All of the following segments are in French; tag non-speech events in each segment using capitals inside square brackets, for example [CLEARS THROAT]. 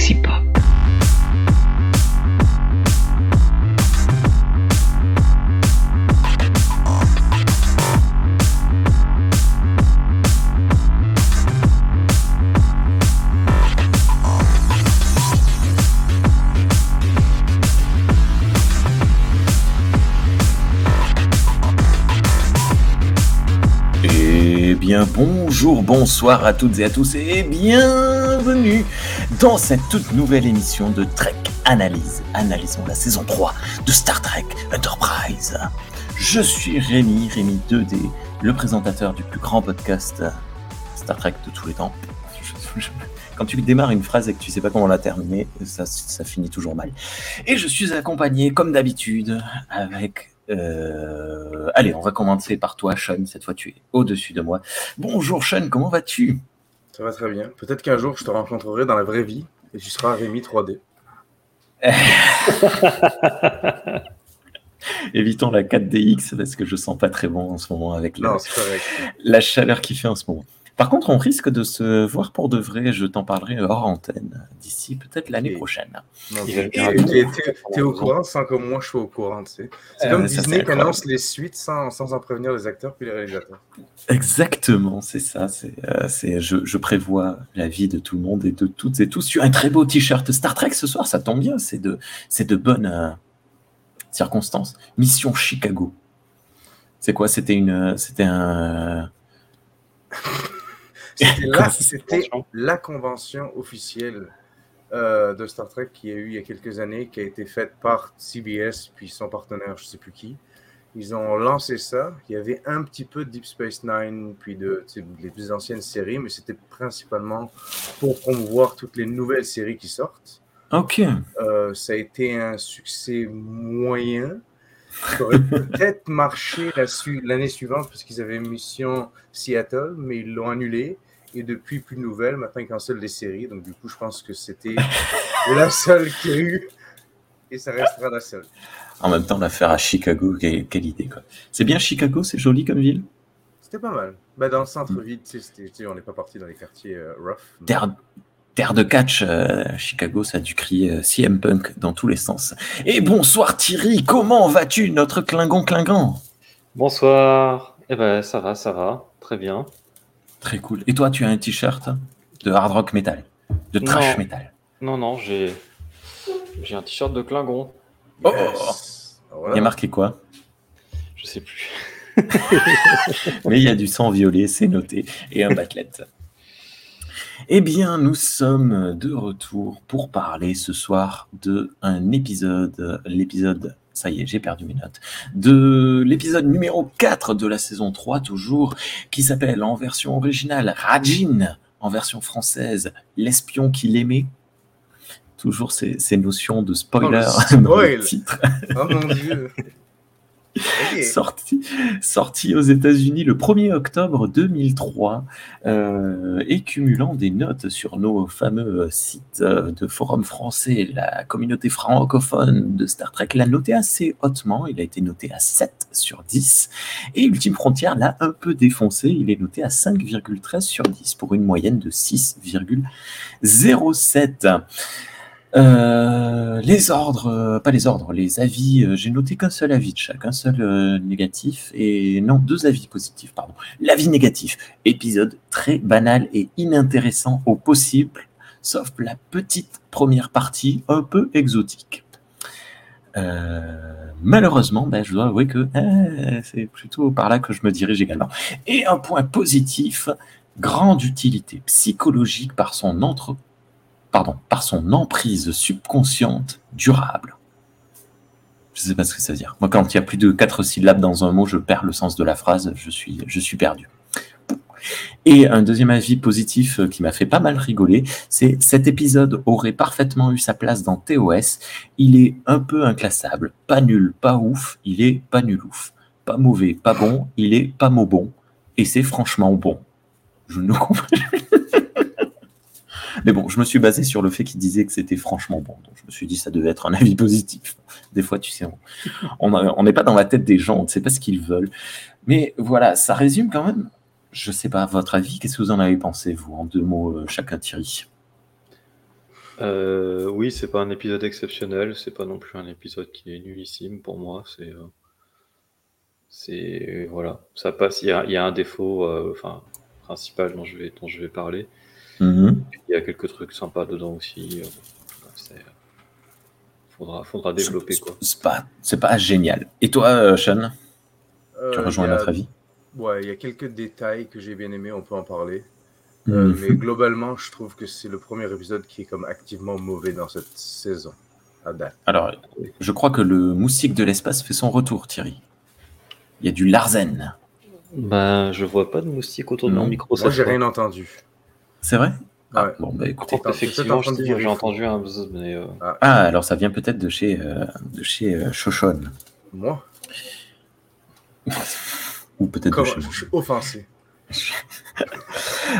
sexy pop. Eh bien, bonjour, bonsoir à toutes et à tous et bienvenue dans cette toute nouvelle émission de Trek Analyse. Analysons la saison 3 de Star Trek Enterprise. Je suis Rémi, Rémi 2D, le présentateur du plus grand podcast Star Trek de tous les temps. [LAUGHS] Quand tu démarres une phrase et que tu sais pas comment la terminer, ça, ça finit toujours mal. Et je suis accompagné, comme d'habitude, avec... euh, Allez, on va commencer par toi, Sean. Cette fois, tu es au-dessus de moi. Bonjour, Sean, comment vas-tu? Ça va très bien. Peut-être qu'un jour je te rencontrerai dans la vraie vie et tu seras Rémi 3D. [LAUGHS] Évitons la 4DX parce que je sens pas très bon en ce moment avec la, Non, la chaleur qu'il fait en ce moment. Par contre, on risque de se voir pour de vrai. Je t'en parlerai hors antenne d'ici peut-être l'année prochaine. T'es- t'es- T'es au courant sans que moi je sois au courant, tu sais. C'est Euh, comme Disney qui annonce les suites sans, sans en prévenir les acteurs puis les réalisateurs. Exactement, c'est ça. C'est, euh, c'est, je, je prévois la vie de tout le monde et de toutes et tous. Tu un très beau t-shirt Star Trek ce soir, ça tombe bien. C'est de, c'est de bonnes euh, circonstances. Mission Chicago. C'est quoi? C'était une, c'était un. C'était [LAUGHS] la, convention officielle euh, de Star Trek qui a eu il y a quelques années, qui a été faite par CBS puis son partenaire, je sais plus qui. Ils ont lancé ça. Il y avait un petit peu de Deep Space Nine, puis de les plus anciennes séries, mais c'était principalement pour promouvoir toutes les nouvelles séries qui sortent. Ok. Euh, ça a été un succès moyen. Ça aurait [LAUGHS] peut-être marché la su- l'année suivante parce qu'ils avaient mission Seattle, mais ils l'ont annulé. Et depuis, plus de nouvelles. Maintenant, ils cancellent les séries. Donc, du coup, je pense que c'était [LAUGHS] la seule qu'il y a eu. Et ça restera la seule. En même temps, l'affaire à Chicago, quelle, quelle idée quoi. C'est bien Chicago, c'est joli comme ville? C'était pas mal. Ben, dans le centre-ville, on n'est pas parti dans les quartiers euh, rough. mais- Terre, terre de catch, euh, Chicago, ça a dû crier euh, CM Punk dans tous les sens. Et bonsoir Thierry, comment vas-tu, notre Klingon Klingon? Bonsoir. Eh ben, ça va, ça va. Très bien. Très cool. Et toi, tu as un t-shirt de hard rock metal, de trash Non. metal. Non, non, j'ai j'ai un t-shirt de Klingon. Oh. Yes. Il y a marqué quoi? Je sais plus. [LAUGHS] [LAUGHS] Mais il y a du sang violet, c'est noté, et un batlet. Eh bien, nous sommes de retour pour parler ce soir de un épisode, l'épisode, ça y est, j'ai perdu mes notes, de l'épisode numéro 4 de la saison 3 toujours, qui s'appelle en version originale Rajin, en version française, l'espion qu'il aimait. Toujours ces, ces notions de spoiler Oh, [LAUGHS] dans le titre. Oh mon dieu. [LAUGHS] Sorti aux États-Unis le 1er octobre 2003 euh, et cumulant des notes sur nos fameux sites euh, de forum français. La communauté francophone de Star Trek l'a noté assez hautement. Il a été noté à 7 sur 10 et Ultime Frontière l'a un peu défoncé. Il est noté à 5,13 sur 10 pour une moyenne de 6,07. Euh, les ordres, euh, pas les ordres, les avis, euh, j'ai noté qu'un seul avis de chaque, un seul négatif et non, deux avis positifs, pardon. L'avis négatif, épisode très banal et inintéressant au possible, sauf la petite première partie un peu exotique. Malheureusement, ben, je dois avouer que c'est plutôt par là que je me dirige également. Et un point positif, grande utilité psychologique par son entre pardon, par son emprise subconsciente durable. Je ne sais pas ce que ça veut dire. Moi, quand il y a plus de quatre syllabes dans un mot, je perds le sens de la phrase, je suis, je suis perdu. Et un deuxième avis positif euh, qui m'a fait pas mal rigoler, c'est cet épisode aurait parfaitement eu sa place dans TOS. Il est un peu inclassable, pas nul, pas ouf, il est pas nul ouf. Pas mauvais, pas bon, il est pas mot bon. Et c'est franchement bon. Je ne comprends Mais bon, je me suis basé sur le fait qu'il disait que c'était franchement bon. Je me suis dit que ça devait être un avis [LAUGHS] positif. Des fois, tu sais, on n'est pas dans la tête des gens, on ne sait pas ce qu'ils veulent. Mais voilà, ça résume quand même. Je sais pas, votre avis, qu'est-ce que vous en avez pensé, vous, en deux mots, euh, chacun Thierry? Euh, oui, c'est pas un épisode exceptionnel, c'est pas non plus un épisode qui est nullissime pour moi. C'est, euh, c'est voilà, ça passe. Il y a, il y a un défaut, euh, enfin principal dont je vais dont je vais parler. Mhm. Il y a quelques trucs sympas dedans aussi. euh, c'est- faudra, faudra développer quoi. C'est pas, c'est pas génial. Et toi, euh, Sean, Euh, tu rejoins a- notre avis? Ouais, il y a quelques détails que j'ai bien aimés, on peut en parler. Euh, Mhm. Mais globalement, je trouve que c'est le premier épisode qui est comme activement mauvais dans cette saison, à date. Alors, je crois que le moustique de l'espace fait son retour, Thierry. Il y a du Larzen. Ben, je vois pas de moustique autour de mon micro. Moi, j'ai rien entendu. C'est vrai? Ah, Ouais. bon, bah écoutez. Effectivement, j'ai entendu un buzz, mais euh, Ah, alors ça vient peut-être de chez, euh, de chez euh, Shoshone. Moi, Ou peut-être de chez je suis offensé. [LAUGHS]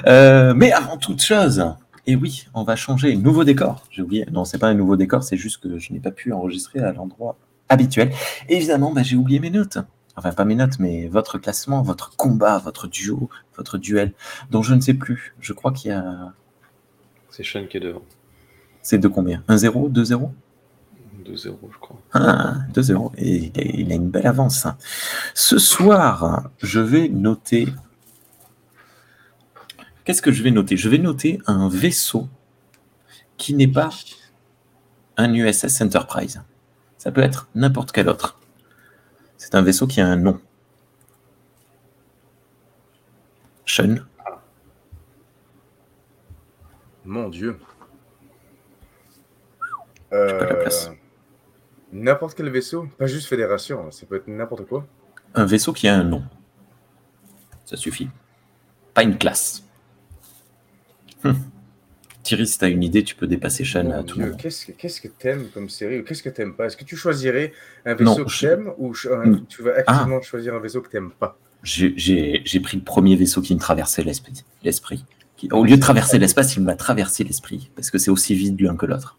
Euh, mais avant toute chose, et oui, on va changer. Nouveau décor. J'ai oublié. Non, c'est pas un nouveau décor, c'est juste que je n'ai pas pu enregistrer à l'endroit habituel. Évidemment, bah, j'ai oublié mes notes. Enfin, pas mes notes, mais votre classement, votre combat, votre duo, votre duel, dont je ne sais plus. Je crois qu'il y a. c'est Sean qui est devant. C'est de combien? 1-0 2-0 2-0, je crois. Ah, 2-0. Et il a, il a une belle avance. Ce soir, je vais noter. Qu'est-ce que je vais noter? Je vais noter un vaisseau qui n'est pas un USS Enterprise. Ça peut être n'importe quel autre. C'est un vaisseau qui a un nom. Sean. Mon Dieu. pas la Euh, place. N'importe quel vaisseau, pas juste Fédération, hein, ça peut être n'importe quoi. Un vaisseau qui a un nom. Ça suffit. Pas une classe. Hum. Thierry, si tu as une idée, tu peux dépasser Sean Mon à tout moment. qu'est-ce que qu'est-ce que t'aimes comme série ou qu'est-ce que t'aimes pas? Est-ce que tu choisirais un Non, vaisseau que je- t'aimes ou ch- un- Mm. tu vas activement choisir un vaisseau que t'aimes pas? J'ai- pris le premier vaisseau qui me traversait l'esprit. Au lieu de traverser l'espace, il m'a traversé l'esprit. Parce que c'est aussi vide l'un que l'autre.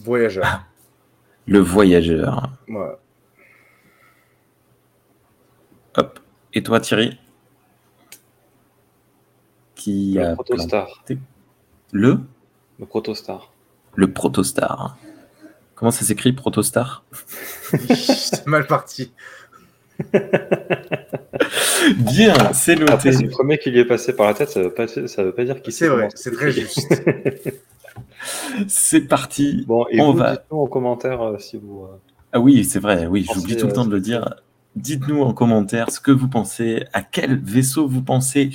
Voyageur. [LAUGHS] Le voyageur. Ouais. Hop. Et toi, Thierry? Qui Le a protostar. planté Le Le protostar. Le protostar. Comment ça s'écrit, protostar [LAUGHS] C'est mal parti. [LAUGHS] Bien, c'est noté. Après, c'est le premier qui lui est passé par la tête, ça veut pas, ça veut pas dire qu'il C'est sait vrai, c'est très juste. [LAUGHS] C'est parti. Bon, et On vous, va- dites-nous en commentaire euh, si vous. euh, Ah oui, c'est vrai, oui, Pensez, j'oublie tout le euh, temps de le dire. Dites-nous en commentaire ce que vous pensez, à quel vaisseau vous pensez.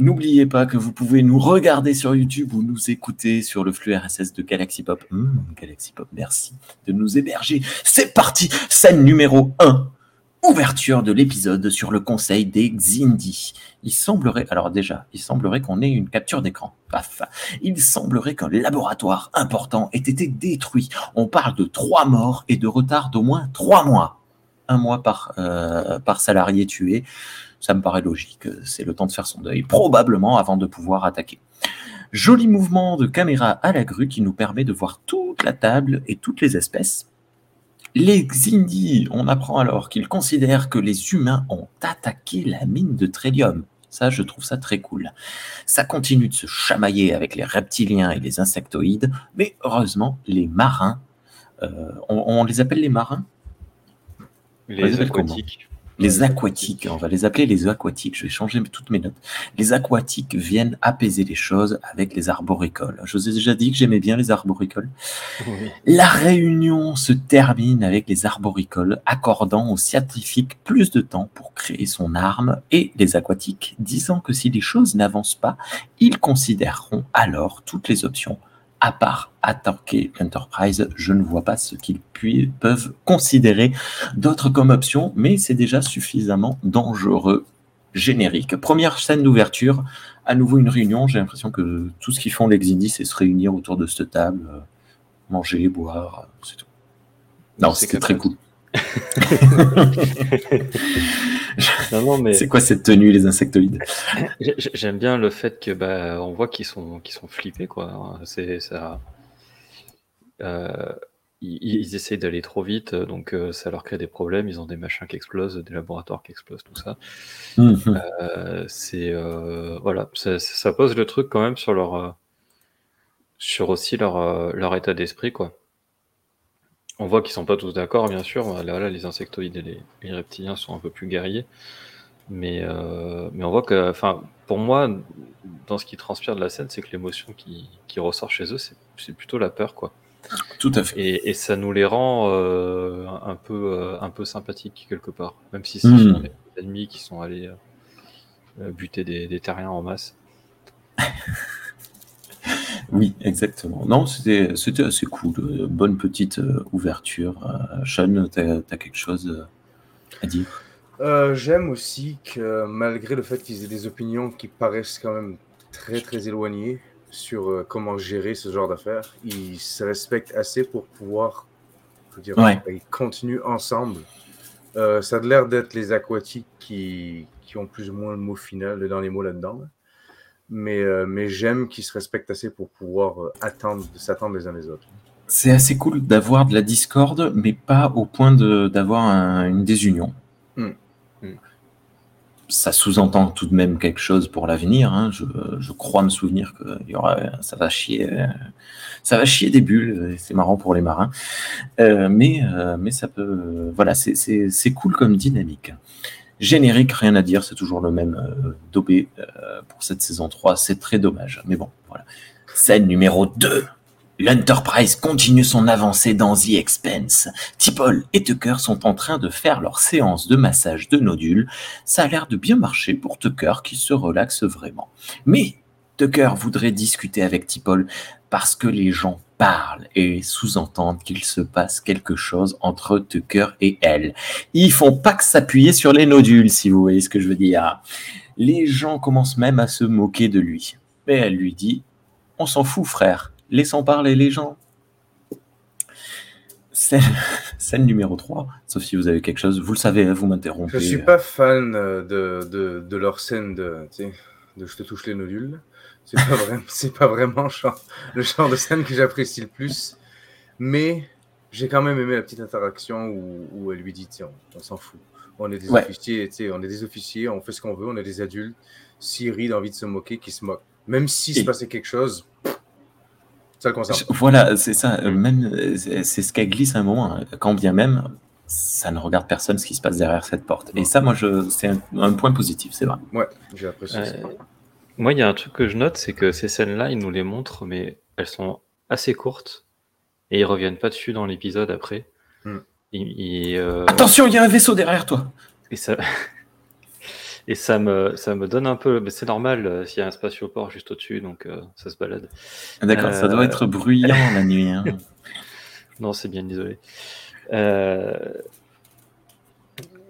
N'oubliez pas que vous pouvez nous regarder sur YouTube ou nous écouter sur le flux RSS de Galaxy Pop. Hum, Galaxy Pop, merci de nous héberger. C'est parti, scène numéro 1. Ouverture de l'épisode sur le conseil des Xindi. Il semblerait, alors déjà, il semblerait qu'on ait une capture d'écran. Paf. Il semblerait qu'un laboratoire important ait été détruit. On parle de trois morts et de retard d'au moins trois mois. Un mois par, euh, par salarié tué. Ça me paraît logique. C'est le temps de faire son deuil, probablement avant de pouvoir attaquer. Joli mouvement de caméra à la grue qui nous permet de voir toute la table et toutes les espèces. Les Xindi, on apprend alors qu'ils considèrent que les humains ont attaqué la mine de trélium. Ça, je trouve ça très cool. Ça continue de se chamailler avec les reptiliens et les insectoïdes, mais heureusement, les marins, euh, on les appelle les marins? Les aquatiques. Les aquatiques, on va les appeler les aquatiques, je vais changer toutes mes notes. Les aquatiques viennent apaiser les choses avec les arboricoles. Je vous ai déjà dit que j'aimais bien les arboricoles. Oui. La réunion se termine avec les arboricoles accordant aux scientifiques plus de temps pour créer son arme et les aquatiques disant que si les choses n'avancent pas, ils considéreront alors toutes les options. À part attaquer l'Enterprise, je ne vois pas ce qu'ils peuvent considérer d'autres comme option, mais c'est déjà suffisamment dangereux. Générique. Première scène d'ouverture, à nouveau une réunion. J'ai l'impression que tout ce qu'ils font les Xindi, c'est se réunir autour de cette table, euh, manger, boire, euh, c'est tout. Non, C'est c'était très cool. [LAUGHS] Non, non, mais C'est quoi cette tenue, les insectoïdes j'ai- j'ai- j'aime bien le fait que bah, on voit qu'ils sont, qu'ils sont flippés, quoi. C'est ça. euh, ils, ils essayent d'aller trop vite, donc euh, ça leur crée des problèmes. Ils ont des machins qui explosent, des laboratoires qui explosent, tout ça. Mhm. Euh, c'est voilà, ça, ça pose le truc quand même sur leur sur aussi leur leur état d'esprit quoi. On voit qu'ils sont pas tous d'accord, bien sûr. Là, là, les insectoïdes et les, les reptiliens sont un peu plus guerriers, mais euh, mais on voit que, enfin, pour moi, dans ce qui transpire de la scène, c'est que l'émotion qui, qui ressort chez eux, c'est c'est plutôt la peur quoi. Tout à fait. Et, et ça nous les rend euh, un peu euh, un peu sympathiques quelque part, même si ce Mhm. sont les ennemis qui sont allés buter des, des terriens en masse. [LAUGHS] Oui, exactement. Non, c'était c'était assez cool. Euh, Bonne petite euh, ouverture. Euh, Sean, t'as as quelque chose euh, à dire? Euh, J'aime aussi que malgré le fait qu'ils aient des opinions qui paraissent quand même très très éloignées sur euh, comment gérer ce genre d'affaires, ils se respectent assez pour pouvoir, je veux dire, Ouais. ils continuent ensemble. Euh, ça a l'air d'être les aquatiques qui, qui ont plus ou moins le mot final, le dernier mot là-dedans. là. Mais, euh, mais j'aime qu'ils se respectent assez pour pouvoir euh, attendre, s'attendre les uns les autres. C'est assez cool d'avoir de la discorde, mais pas au point d'avoir un- une désunion. Hmm. Hmm. Ça sous-entend tout de même quelque chose pour l'avenir. hein. Je, je crois me souvenir que y aura, ça va chier, ça va chier des bulles. C'est marrant pour les marins, Euh, mais euh, mais ça peut, voilà, c'est cool comme dynamique. Générique, rien à dire, c'est toujours le même euh, daubé euh, pour cette saison 3. C'est très dommage, mais bon, voilà. Scène numéro 2. L'Enterprise continue son avancée dans The Expense. T'Pol et Tucker sont en train de faire leur séance de massage de nodules. Ça a l'air de bien marcher pour Tucker qui se relaxe vraiment. Mais Tucker voudrait discuter avec T'Pol parce que les gens parlent et sous-entendent qu'il se passe quelque chose entre Tucker et elle. Ils font pas que s'appuyer sur les nodules, si vous voyez ce que je veux dire. Les gens commencent même à se moquer de lui. Mais elle lui dit On s'en fout, frère. Laissons parler les gens. Scène, [LAUGHS] scène numéro 3. Sauf si vous avez quelque chose. Vous le savez, hein, vous m'interrompez. Je suis pas fan euh, de, de, de leur scène de, de je te touche les nodules. C'est pas, vraiment, c'est pas vraiment genre- le genre de scène que j'apprécie le plus. Mais j'ai quand même aimé la petite interaction où, où elle lui dit Tiens, on, on s'en fout. On est des Ouais. officiers, tu sais, on est des officiers, on fait ce qu'on veut, on est des adultes. S'ils rient d'envie de se moquer, qu'ils se moquent. Même s'il se Et- passait quelque chose, ça le concerne. Voilà, c'est ça. euh, Même, euh, c'est c'est ce qu'elle glisse à un moment. hein. Quand bien même, ça ne regarde personne ce qui se passe derrière cette porte. Et ça, moi, je, c'est un, un point positif, c'est vrai. Ouais, j'ai apprécié ça. Moi, il y a un truc que je note, c'est que ces scènes-là, ils nous les montrent, mais elles sont assez courtes et ils reviennent pas dessus dans l'épisode après. Hmm. Euh, Attention, il y a un vaisseau derrière toi. et ça, [LAUGHS] et ça me, ça me donne un peu. Mais c'est normal euh, s'il y a un spatioport juste au-dessus, donc euh, ça se balade. D'accord, ça doit être bruyant la nuit. hein. [LAUGHS] Non, c'est bien isolé.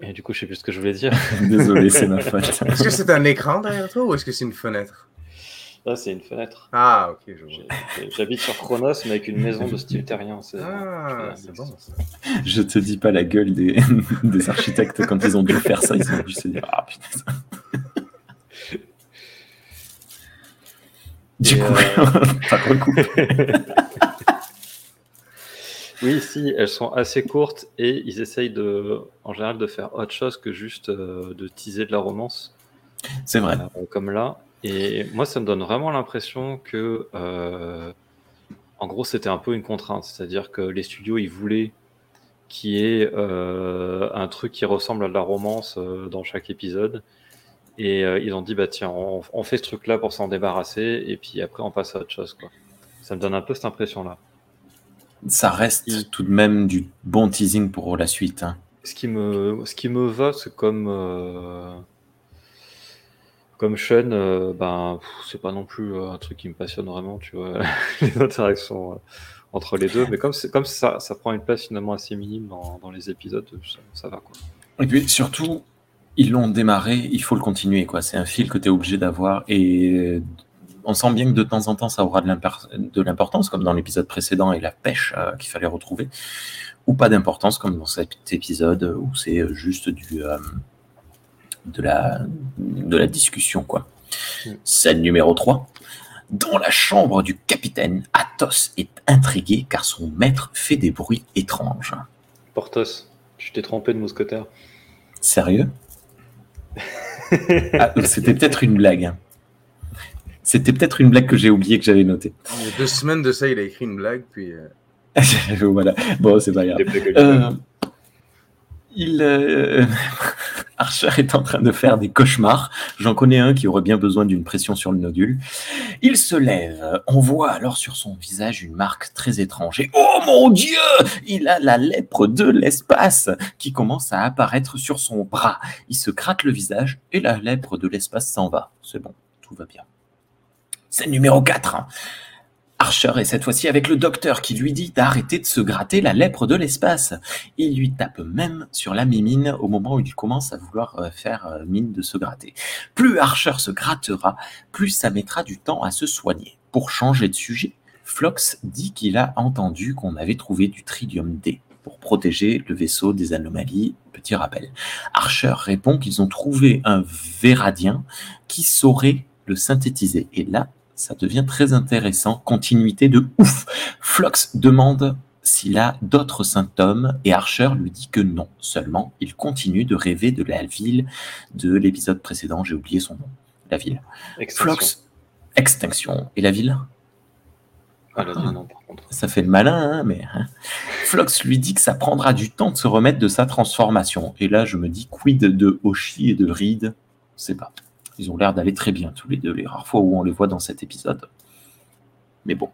Et du coup, je sais plus ce que je voulais dire. [LAUGHS] Désolé, c'est ma [LAUGHS] faute. Est-ce que c'est un écran derrière toi ou est-ce que c'est une fenêtre? Là, c'est une fenêtre. Ah, ok, je vois. J'habite sur Chronos, mais avec une maison de style terrien. c'est- Ah, c'est bon ça. Je te dis pas la gueule des, [LAUGHS] des architectes quand ils ont dû faire ça. Ils ont dû se dire Ah putain. ça. Du Et, coup, euh, pas recouper. Oui, si, elles sont assez courtes et ils essayent de, en général de faire autre chose que juste euh, de teaser de la romance, C'est vrai. euh, comme là. Et moi, ça me donne vraiment l'impression que, euh, en gros, c'était un peu une contrainte. C'est-à-dire que les studios, ils voulaient qu'il y ait un truc qui ressemble à de la romance dans chaque épisode. Et ils ont dit, bah tiens, on, on fait ce truc-là pour s'en débarrasser, et puis après, on passe à autre chose. Quoi. Ça me donne un peu cette impression-là. Ça reste tout de même du bon teasing pour la suite. hein. Ce qui me, ce qui me va, c'est comme, euh, comme Sean, euh, ben, c'est pas non plus euh, un truc qui me passionne vraiment, tu vois, [LAUGHS] les interactions euh, entre les deux. Mais comme, comme ça, ça prend une place finalement assez minime dans, dans les épisodes, ça, ça va quoi. Et puis surtout, ils l'ont démarré, il faut le continuer. quoi. C'est un fil que tu es obligé d'avoir. Et on sent bien que de temps en temps, ça aura de l'impor- de l'importance, comme dans l'épisode précédent et la pêche euh, qu'il fallait retrouver. Ou pas d'importance, comme dans cet épisode où c'est juste du, euh, de, la, de la discussion. quoi. Mm. Scène numéro 3. Dans la chambre du capitaine, Athos est intrigué car son maître fait des bruits étranges. Porthos, tu t'es trompé de mousquetaire. Sérieux? [LAUGHS] Ah, C'était peut-être une blague. C'était peut-être une blague que j'ai oublié que j'avais notée. Il y a deux semaines de ça, il a écrit une blague, puis. euh, [LAUGHS] voilà. Bon, c'est pas grave. Euh, il, euh, [LAUGHS] Archer est en train de faire des cauchemars. J'en connais un qui aurait bien besoin d'une pression sur le nodule. Il se lève. On voit alors sur son visage une marque très étrange. Et oh mon Dieu Il a la lèpre de l'espace qui commence à apparaître sur son bras. Il se gratte le visage et la lèpre de l'espace s'en va. C'est bon, tout va bien. Scène numéro 4. Archer est cette fois-ci avec le docteur qui lui dit d'arrêter de se gratter la lèpre de l'espace. Il lui tape même sur la mimine au moment où il commence à vouloir euh, faire euh, mine de se gratter. Plus Archer se grattera, plus ça mettra du temps à se soigner. Pour changer de sujet, Flox dit qu'il a entendu qu'on avait trouvé du tritium D pour protéger le vaisseau des anomalies. Petit rappel. Archer répond qu'ils ont trouvé un véradien qui saurait le synthétiser. Et là, ça devient très intéressant. Continuité de ouf. Flox demande s'il a d'autres symptômes et Archer lui dit que non. Seulement, il continue de rêver de la ville de l'épisode précédent. J'ai oublié son nom. La ville. Extinction. Flox. Extinction. Et la ville? Ah, la vie, non, par contre. ça fait le malin, hein, mais hein. Flox lui dit que ça prendra du temps de se remettre de sa transformation. Et là, je me dis, quid de Hoshi et de Reed? Je sais pas. Ils ont l'air d'aller très bien, tous les deux, les rares fois où on les voit dans cet épisode. Mais bon.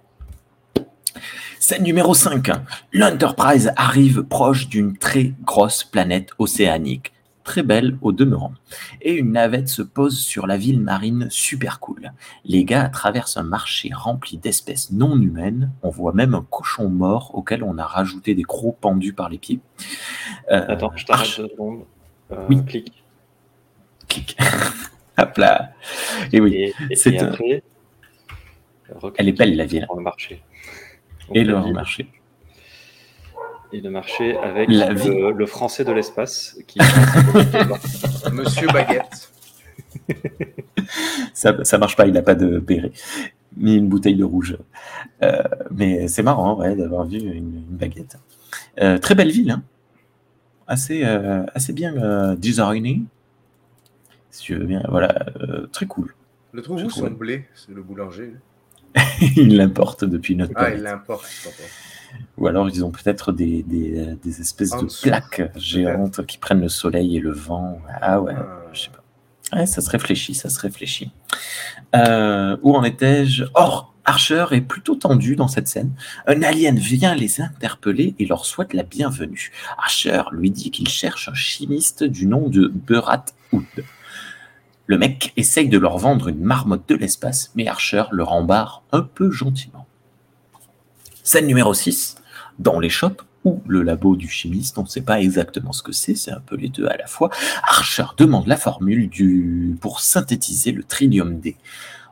Scène numéro 5. L'Enterprise arrive proche d'une très grosse planète océanique. Très belle au demeurant. Et une navette se pose sur la ville marine super cool. Les gars traversent un marché rempli d'espèces non humaines. On voit même un cochon mort auquel on a rajouté des crocs pendus par les pieds. Euh, Attends, je t'arrête deux secondes. Euh, Oui. Clique. clic. [LAUGHS] Hop là. Et oui, Et, et- c'est et un- après, reclique elle est belle la ville. le marché. Donc, Et le ville marché. Et le marché avec La le, ville. le français de l'espace qui [LAUGHS] Monsieur Baguette. Ça, ça marche pas, il n'a pas de béret, ni une bouteille de rouge. Euh, mais c'est marrant ouais, d'avoir vu une, une baguette. Euh, très belle ville, hein. assez, euh, assez bien euh, designée. Si tu veux bien, voilà, euh, très cool. Le trouve où son blé C'est le boulanger. [LAUGHS] il l'importe depuis notre Ah, il l'importe. Ou alors ils ont peut-être des, des, euh, des espèces En de dessous, plaques géantes qui prennent le soleil et le vent. Ah ouais, Ah. je sais pas. Ouais, ça se réfléchit, ça se réfléchit. Euh, où en étais-je? Or, Archer est plutôt tendu dans cette scène. Un alien vient les interpeller et leur souhaite la bienvenue. Archer lui dit qu'il cherche un chimiste du nom de Berat Hood. Le mec essaye de leur vendre une marmotte de l'espace, mais Archer le rembarre un peu gentiment. Scène numéro 6, dans les shops ou le labo du chimiste, on ne sait pas exactement ce que c'est, c'est un peu les deux à la fois. Archer demande la formule du... pour synthétiser le tritium D.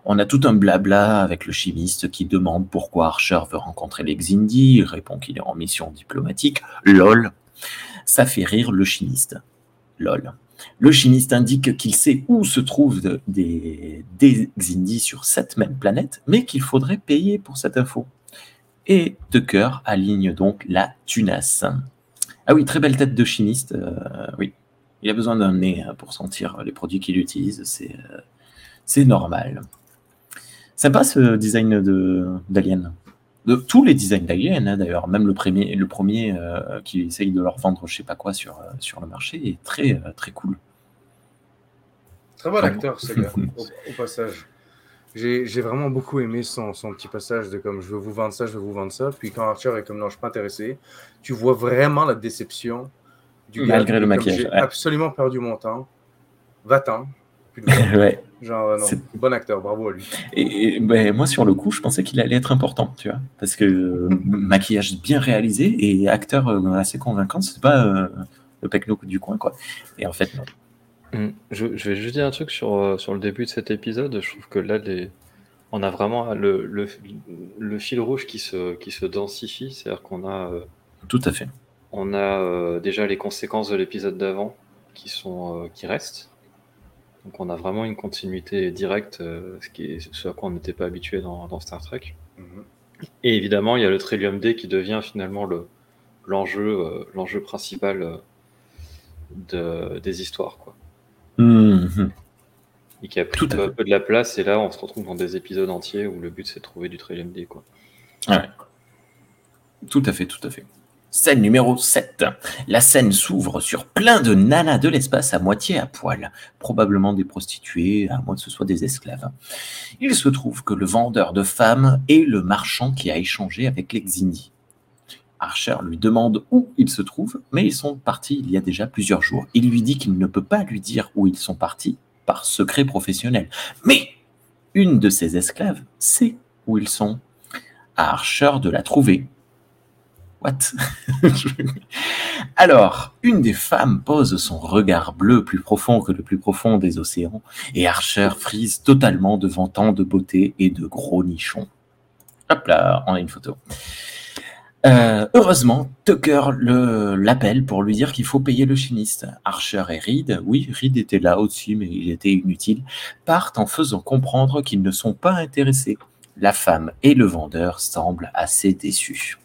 On a tout un blabla avec le chimiste qui demande pourquoi Archer veut rencontrer les Xindi, il répond qu'il est en mission diplomatique. LOL. Ça fait rire le chimiste. LOL. Le chimiste indique qu'il sait où se trouvent de- des, des sur cette même planète, mais qu'il faudrait payer pour cette info. Et Tucker aligne donc la tunasse. Ah oui, très belle tête de chimiste. euh, oui, il a besoin d'un nez hein, pour sentir les produits qu'il utilise. C'est euh, normal. Sympa ce design de d'Alien. Tous les designs d'Alien, hein, d'ailleurs, même le premier, le premier euh, qui essaye de leur vendre je sais pas quoi sur, euh, sur le marché est très, euh, très cool. Très bon Ah acteur, ce gars, [LAUGHS] au, au passage. J'ai j'ai vraiment beaucoup aimé son, son petit passage de comme je veux vous vendre ça, je veux vous vendre ça. Puis quand Archer est comme non, je suis pas intéressé, tu vois vraiment la déception du gars. Malgré le maquillage, J'ai ouais. absolument perdu mon temps. Va-t'en. De [LAUGHS] ouais. Genre, euh, non. C'est- Bon acteur, bravo à lui. Et, et, ben, moi, sur le coup, je pensais qu'il allait être important, tu vois, parce que euh, [LAUGHS] maquillage bien réalisé et acteur euh, assez convaincant, c'est pas euh, le pecno du coin, quoi. Et en fait, non. Hmm. Je, je vais juste dire un truc sur, sur le début de cet épisode. Je trouve que là, les... on a vraiment le, le, le fil rouge qui se, qui se densifie. C'est-à-dire qu'on a, euh, Tout à fait. on a euh, déjà les conséquences de l'épisode d'avant qui, sont, euh, qui restent. Donc on a vraiment une continuité directe, euh, ce, qui est, ce à quoi on n'était pas habitué dans, dans, Star Trek. Mhm. Et évidemment, il y a le Trillium D qui devient finalement le, l'enjeu, euh, l'enjeu principal euh, de, des histoires. Quoi. Mhm. Et qui a pris peu, peu de la place, et là on se retrouve dans des épisodes entiers où le but c'est de trouver du Trillium D. Quoi. Ouais. Tout à fait, tout à fait. Scène numéro 7. La scène s'ouvre sur plein de nanas de l'espace à moitié à poil, probablement des prostituées, à moins que ce soit des esclaves. Il se trouve que le vendeur de femmes est le marchand qui a échangé avec l'exini. Archer lui demande où ils se trouvent, mais ils sont partis il y a déjà plusieurs jours. Il lui dit qu'il ne peut pas lui dire où ils sont partis par secret professionnel. Mais une de ses esclaves sait où ils sont. À Archer de la trouver. [LAUGHS] Alors, une des femmes pose son regard bleu plus profond que le plus profond des océans, et Archer frise totalement devant tant de beauté et de gros nichons. Hop là, on a une photo. Euh, heureusement, Tucker le- l'appelle pour lui dire qu'il faut payer le chimiste. Archer et Reed, oui, Reed était là aussi, mais il était inutile, partent en faisant comprendre qu'ils ne sont pas intéressés. La femme et le vendeur semblent assez déçus.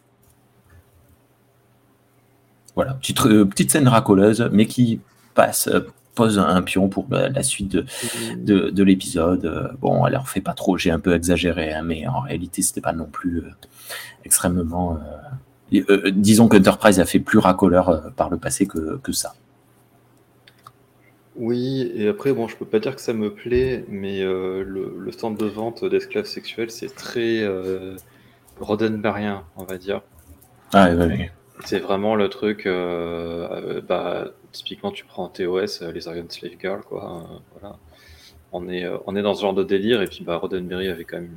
Voilà, petite, euh, petite scène racoleuse, mais qui passe, euh, pose un pion pour la, la suite de, de, de l'épisode. Euh, Bon, elle en fait pas trop, j'ai un peu exagéré, hein, mais en réalité, c'était pas non plus euh, extrêmement. euh, euh, disons qu'Enterprise a fait plus racoleur euh, par le passé que, que ça. Oui, et après, bon, je peux pas dire que ça me plaît, mais euh, le, le centre de vente d'esclaves sexuels, c'est très euh, Roddenberrien, on va dire. Ah, ouais, ouais. C'est vraiment le truc, euh, euh, bah, typiquement, tu prends TOS, euh, les Aryan Slave Girl, quoi. euh, voilà. On est, on est dans ce genre de délire, et puis bah, Roddenberry avait quand même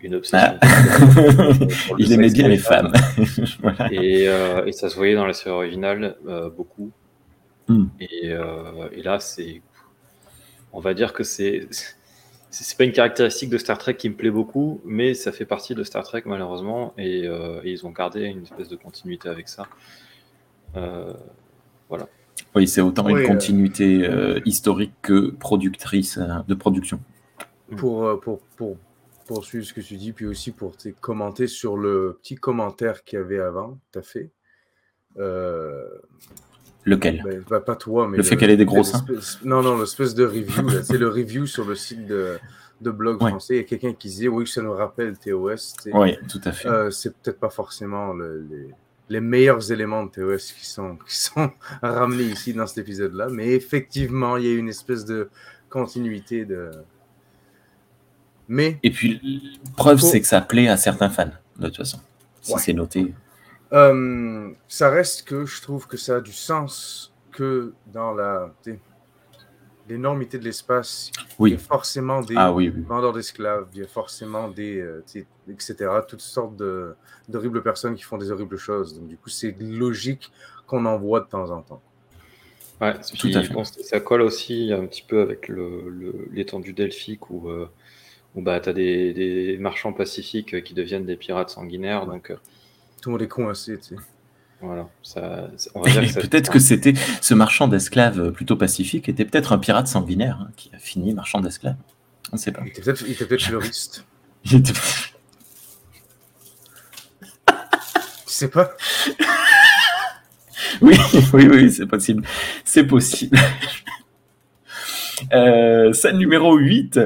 une, une obsession. [LAUGHS] pour le Il aimait bien les femmes. [LAUGHS] Voilà. Et, euh, et ça se voyait dans la série originale beaucoup. Hmm. Et, et là, c'est. On va dire que c'est. C'est pas une caractéristique de Star Trek qui me plaît beaucoup, mais ça fait partie de Star Trek malheureusement, et, euh, et ils ont gardé une espèce de continuité avec ça. Euh, Oui, c'est autant Oui, une euh, continuité euh, historique que productrice euh, de production. pour, euh, pour, pour poursuivre ce que tu dis, puis aussi pour commenter sur le petit commentaire qu'il y avait avant, tu as fait. Lequel ben, pas toi, mais. Le fait qu'elle ait des gros seins Non, non, l'espèce de review. C'est le review sur le site de, de blog Ouais. français. Il y a quelqu'un qui disait Oui, ça nous rappelle TOS. Oui, tout à fait. Euh, c'est peut-être pas forcément le- les, les meilleurs éléments de TOS qui sont, qui sont [LAUGHS] ramenés ici dans cet épisode-là, mais effectivement, il y a une espèce de continuité de. Mais Et puis, preuve, Faut- c'est que ça plaît à certains fans, de toute façon. Si Ouais. c'est noté. Euh, ça reste que je trouve que ça a du sens que dans la l'énormité de l'espace, il y a forcément des Ah oui, oui. vendeurs d'esclaves, il y a forcément des, euh, etc., toutes sortes de- d'horribles personnes qui font des horribles choses. Donc, du coup, c'est logique qu'on en voit de temps en temps. ouais, Tout puis, à fait. bon, ça colle aussi un petit peu avec le- le- l'étendue delphique où, euh, où bah, tu as des, des marchands pacifiques qui deviennent des pirates sanguinaires. Donc euh, Tout le monde est coincé, tu sais. voilà, ça, on va dire que [LAUGHS] ça- Peut-être que c'était ce marchand d'esclaves plutôt pacifique était peut-être un pirate sanguinaire hein, qui a fini marchand d'esclaves. On ne sait pas. Il était peut-être il était peut-être fleuriste. [LAUGHS] Il était- Tu sais pas? Oui, [LAUGHS] oui, oui, c'est possible. C'est possible. Euh, scène numéro 8.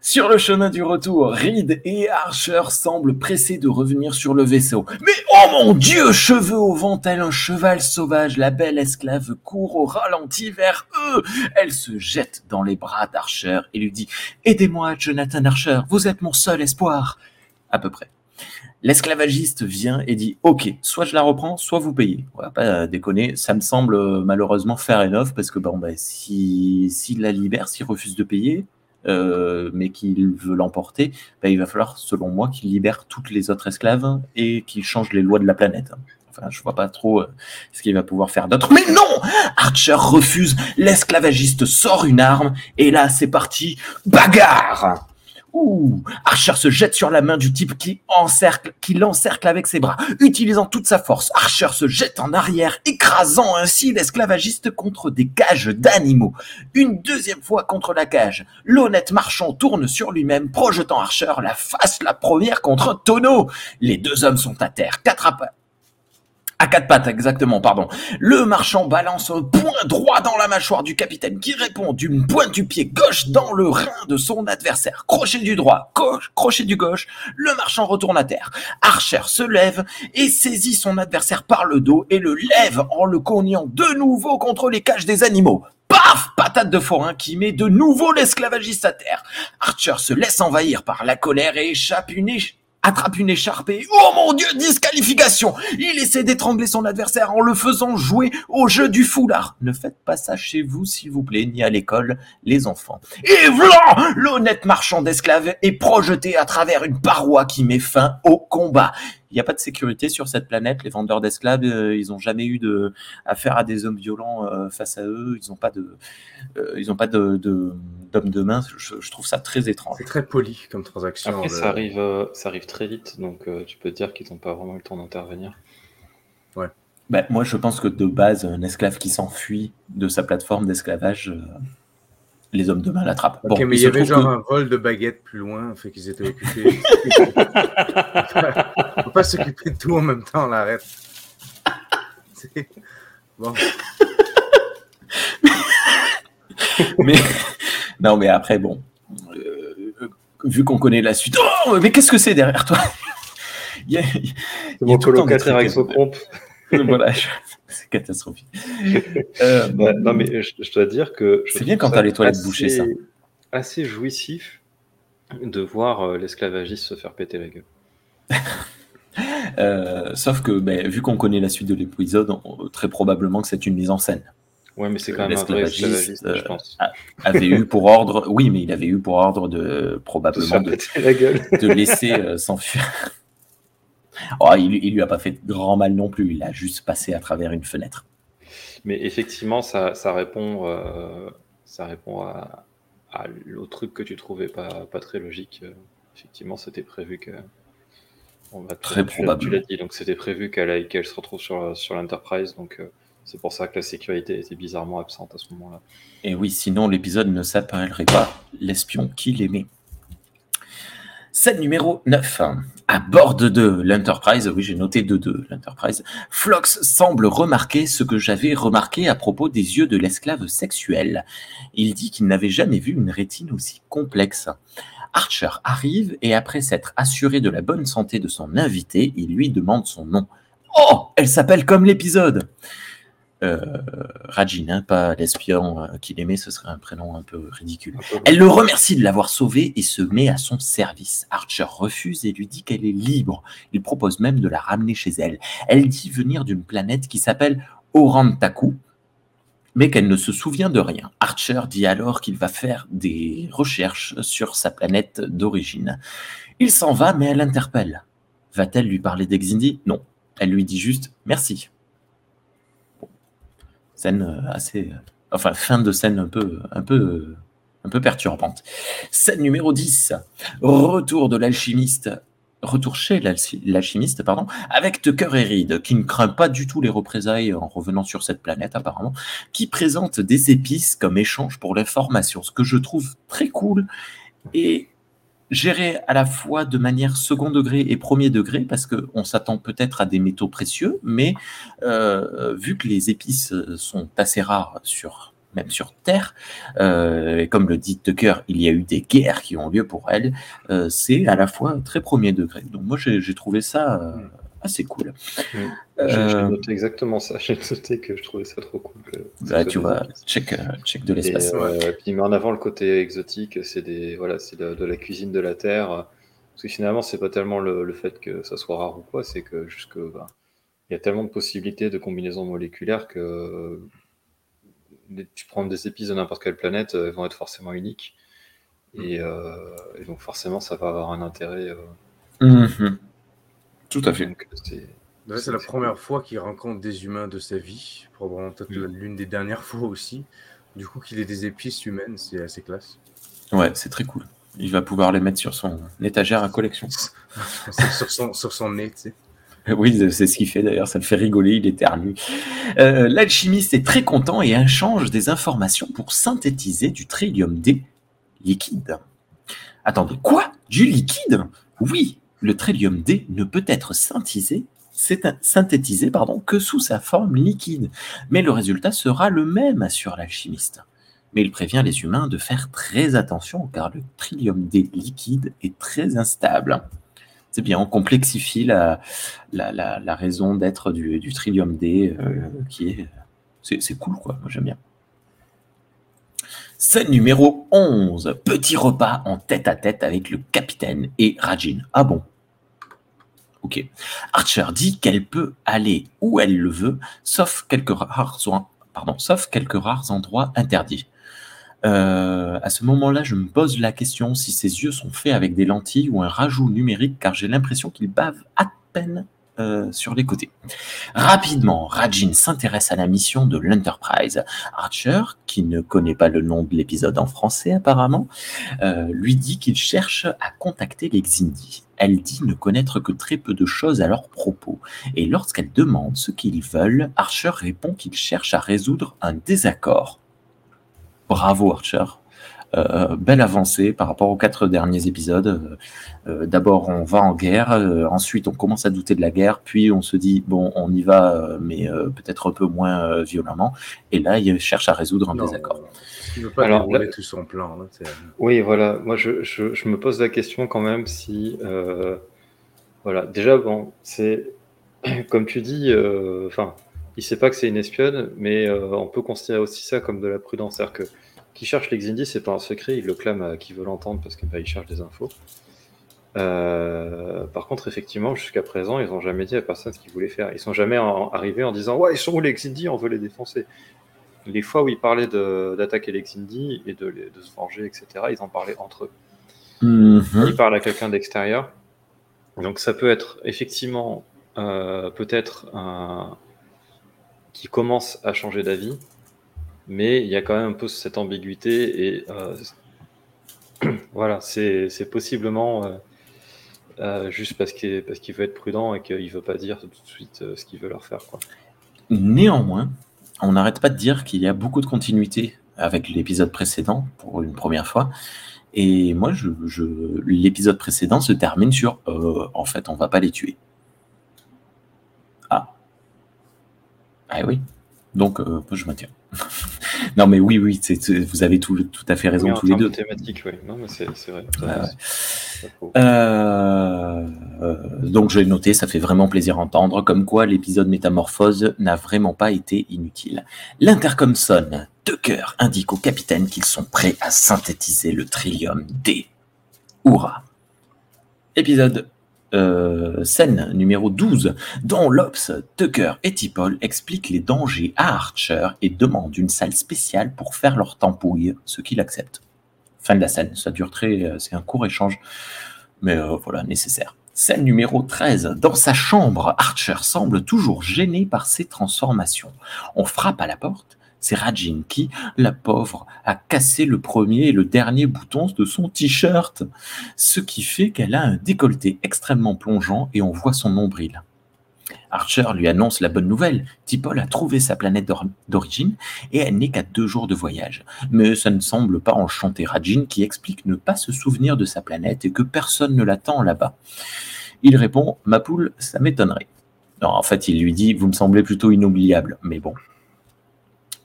Sur le chemin du retour, Reed et Archer semblent pressés de revenir sur le vaisseau. Mais oh mon dieu, cheveux au vent tel un cheval sauvage, la belle esclave court au ralenti vers eux. Elle se jette dans les bras d'Archer et lui dit Aidez-moi, Jonathan Archer, vous êtes mon seul espoir. À peu près. L'esclavagiste vient et dit Ok, soit je la reprends, soit vous payez. On va pas déconner, ça me semble euh, malheureusement fair enough parce que bon, si s'il la libère, s'il refuse de payer, euh, mais qu'il veut l'emporter, bah, il va falloir, selon moi, qu'il libère toutes les autres esclaves et qu'il change les lois de la planète. Enfin, je vois pas trop euh, ce qu'il va pouvoir faire d'autre. Mais non Archer refuse, l'esclavagiste sort une arme et là, c'est parti, bagarre Archer se jette sur la main du type qui encercle, qui l'encercle avec ses bras, utilisant toute sa force. Archer se jette en arrière, écrasant ainsi l'esclavagiste contre des cages d'animaux. Une deuxième fois contre la cage, l'honnête marchand tourne sur lui-même, projetant Archer la face la première contre un tonneau. Les deux hommes sont à terre, quatre à quatre pattes, exactement, pardon. Le marchand balance un point droit dans la mâchoire du capitaine qui répond d'une pointe du pied gauche dans le rein de son adversaire. Crochet du droit, crochet du gauche, le marchand retourne à terre. Archer se lève et saisit son adversaire par le dos et le lève en le cognant de nouveau contre les cages des animaux. Paf Patate de forain qui met de nouveau l'esclavagiste à terre. Archer se laisse envahir par la colère et échappe une attrape une écharpe et oh mon dieu, disqualification Il essaie d'étrangler son adversaire en le faisant jouer au jeu du foulard. Ne faites pas ça chez vous, s'il vous plaît, ni à l'école, les enfants. Et voilà L'honnête marchand d'esclaves est projeté à travers une paroi qui met fin au combat. Il n'y a pas de sécurité sur cette planète. Les vendeurs d'esclaves, euh, ils n'ont jamais eu de, affaire à des hommes violents euh, face à eux. Ils n'ont pas de, euh, ils ont pas de, d'hommes de main. Je, trouve ça très étrange. C'est très poli comme transaction. Après, ça arrive, ça arrive très vite, donc tu peux dire qu'ils n'ont pas vraiment le temps d'intervenir. Ouais. Ben, moi, je pense que de base, un esclave qui s'enfuit de sa plateforme d'esclavage les hommes de main l'attrapent. Ok, mais il y avait genre un vol de baguettes plus loin, fait qu'ils étaient occupés. [LAUGHS] [LAUGHS] On peut pas s'occuper de tout en même temps, on l'arrête. Bon. mais non, mais après, bon, euh, vu qu'on connaît la suite. Oh, mais qu'est-ce que c'est derrière toi? Il y a, il mon colocataire avec son compte. voilà, c'est catastrophique. [LAUGHS] Euh, non, mais je, dois dire que. C'est bien quand tu as les toilettes bouchées, ça. Assez jouissif de voir euh, l'esclavagiste se faire péter la gueule. [LAUGHS] Euh, sauf que, ben, vu qu'on connaît la suite de l'épisode, très probablement que c'est une mise en scène. Ouais, mais c'est quand même un vrai esclavagiste, je pense. avait eu pour ordre, oui, mais il avait eu pour ordre de probablement de, [LAUGHS] de laisser s'enfuir. Oh, il, il lui a pas fait grand mal non plus, il a juste passé à travers une fenêtre. Mais effectivement, ça, ça répond, euh, ça répond à, à l'autre truc que tu trouvais pas, pas très logique. Effectivement, c'était prévu que. On va très probable. Tu l'as dit, donc c'était prévu qu'elle se retrouve sur, sur l'Enterprise, donc euh, c'est pour ça que la sécurité était bizarrement absente à ce moment-là. Et oui, sinon l'épisode ne s'appellerait pas L'espion qui l'aimait. Scène numéro 9. À bord de l'Enterprise, oui j'ai noté de l'Enterprise, Flox semble remarquer ce que j'avais remarqué à propos des yeux de l'esclave sexuel. Il dit qu'il n'avait jamais vu une rétine aussi complexe. Archer arrive et après s'être assuré de la bonne santé de son invité, il lui demande son nom. Oh, elle s'appelle comme l'épisode euh, Rajin, pas l'espion euh, qu'il aimait, ce serait un prénom un peu ridicule. Elle le remercie de l'avoir sauvé et se met à son service. Archer refuse et lui dit qu'elle est libre. Il propose même de la ramener chez elle. Elle dit venir d'une planète qui s'appelle Orantaku, mais qu'elle ne se souvient de rien. Archer dit alors qu'il va faire des recherches sur sa planète d'origine. Il s'en va, mais elle l'interpelle. Va-t-elle lui parler d'Exindi? Non. Elle lui dit juste merci. Scène euh, assez. Euh, enfin, fin de scène un peu, un peu, un peu perturbante. Scène numéro 10. Retour de l'alchimiste. Retour chez l'alchimiste, pardon, avec Tucker et Reed, qui ne craint pas du tout les représailles en revenant sur cette planète, apparemment, qui présente des épices comme échange pour l'information, ce que je trouve très cool et géré à la fois de manière second degré et premier degré, parce qu'on s'attend peut-être à des métaux précieux, mais euh, vu que les épices sont assez rares sur même sur Terre, euh, et comme le dit Tucker, il y a eu des guerres qui ont lieu pour elles, euh, c'est à la fois très premier degré. Donc moi j'ai trouvé ça mm c'est cool. Mm. J'ai euh, noté exactement ça. [LAUGHS] J'ai noté que je trouvais ça trop cool. Bah, tu vois, check, euh, check de l'espace. Euh, puis il met en avant le côté exotique. C'est des voilà, c'est de, la cuisine de la terre. Parce que finalement, c'est pas tellement le, fait que ça soit rare ou quoi, c'est que juste que bah, il y a tellement de possibilités de combinaisons moléculaires que tu prends des épices de n'importe quelle planète, elles vont être forcément uniques. Et, donc forcément, ça va avoir un intérêt. Mhm. Tout à fait. C'est la première fois qu'il rencontre des humains de sa vie, probablement peut-être mm. l'une des dernières [LAUGHS] fois aussi. Du coup, qu'il ait des épices humaines, c'est assez classe. Ouais, c'est très cool. Il va pouvoir les mettre sur son étagère à collection. [LAUGHS] sur, son, sur son nez, tu sais. [LAUGHS] Oui, c'est ce qu'il fait d'ailleurs, ça le fait rigoler, il éternue. Euh, L'alchimiste est très content et échange des informations pour synthétiser du trillium D liquide. Attendez, quoi? Du liquide? Oui, le trillium D ne peut être synthétisé, synthétisé pardon, que sous sa forme liquide, mais le résultat sera le même, assure l'alchimiste. Mais il prévient les humains de faire très attention car le trillium D liquide est très instable c'est bien, on complexifie la, raison d'être du, Trillium D, euh, qui est. C'est cool, quoi. Moi, j'aime bien. Scène numéro 11. Petit repas en tête à tête avec le capitaine et Rajin. Ah bon? Ok. Archer dit qu'elle peut aller où elle le veut, sauf quelques rares endroits interdits. Euh, à ce moment-là, je me pose la question si ses yeux sont faits avec des lentilles ou un rajout numérique, car j'ai l'impression qu'il bave à peine euh, sur les côtés. Rapidement, Rajin s'intéresse à la mission de l'Enterprise. Archer, qui ne connaît pas le nom de l'épisode en français apparemment, euh, lui dit qu'il cherche à contacter les Xindi. Elle dit ne connaître que très peu de choses à leur propos, et lorsqu'elle demande ce qu'ils veulent, Archer répond qu'il cherche à résoudre un désaccord bravo Archer. Euh, belle avancée par rapport aux quatre derniers épisodes. Euh, d'abord, on va en guerre, euh, ensuite, on commence à douter de la guerre, puis on se dit, bon, on y va, mais peut-être un peu moins violemment. Et là, il cherche à résoudre un désaccord. Il veut pas Alors, tout son plan. oui, voilà. Moi, je, je, me pose la question quand même si. voilà. Déjà, bon, c'est. [CLEARS THROAT] Comme tu dis, enfin il sait pas que c'est une espionne, mais euh, on peut considérer aussi ça comme de la prudence. C'est-à-dire que qui cherche les Xindi, c'est pas un secret, il le clame à qui veut l'entendre parce qu'il bah, cherche des infos. Euh, par contre, effectivement, jusqu'à présent, ils n'ont jamais dit à personne ce qu'ils voulaient faire. Ils sont jamais arrivés en disant Ouais, ils sont où les Xindi On veut les défoncer. Les fois où ils parlaient d'attaquer les Xindi et de, se venger, etc., ils en parlaient entre eux. Mm-hmm. Ils parlent à quelqu'un d'extérieur. Donc, ça peut être effectivement euh, peut-être un, qui commence à changer d'avis, mais il y a quand même un peu cette ambiguïté et euh, [CLEARS THROAT] voilà, c'est possiblement euh, euh, juste parce qu'il parce qu'il veut être prudent et qu'il veut pas dire tout de suite ce qu'il veut leur faire. Quoi. Néanmoins, on n'arrête pas de dire qu'il y a beaucoup de continuité avec l'épisode précédent pour une première fois. Et moi, l'épisode précédent se termine sur en fait, on va pas les tuer. Ah oui. Donc, euh, je maintiens. [LAUGHS] non, mais oui, oui, vous avez tout, tout à fait raison tous les deux. thématique, oui. Non, mais c'est vrai. Euh, donc, je l'ai noté, ça fait vraiment plaisir à entendre. Comme quoi, l'épisode Métamorphose n'a vraiment pas été inutile. L'intercom sonne. Tucker indique au capitaine qu'ils sont prêts à synthétiser le trillium D. Hurrah! Épisode euh, scène numéro 12, dont Lops, Tucker et Tipol expliquent les dangers à Archer et demandent une salle spéciale pour faire leur tampouille, ce qu'il accepte. Fin de la scène, ça dure très... Euh, c'est un court échange, mais euh, voilà, nécessaire. Scène numéro 13. Dans sa chambre, Archer semble toujours gêné par ses transformations. On frappe à la porte c'est Rajin qui, la pauvre, a cassé le premier et le dernier bouton de son t-shirt, ce qui fait qu'elle a un décolleté extrêmement plongeant et on voit son nombril. Archer lui annonce la bonne nouvelle. Tipol a trouvé sa planète d'origine et elle n'est qu'à deux jours de voyage. Mais ça ne semble pas enchanter Rajin qui explique ne pas se souvenir de sa planète et que personne ne l'attend là-bas. Il répond Ma poule, ça m'étonnerait. En fait, il lui dit Vous me semblez plutôt inoubliable, mais bon,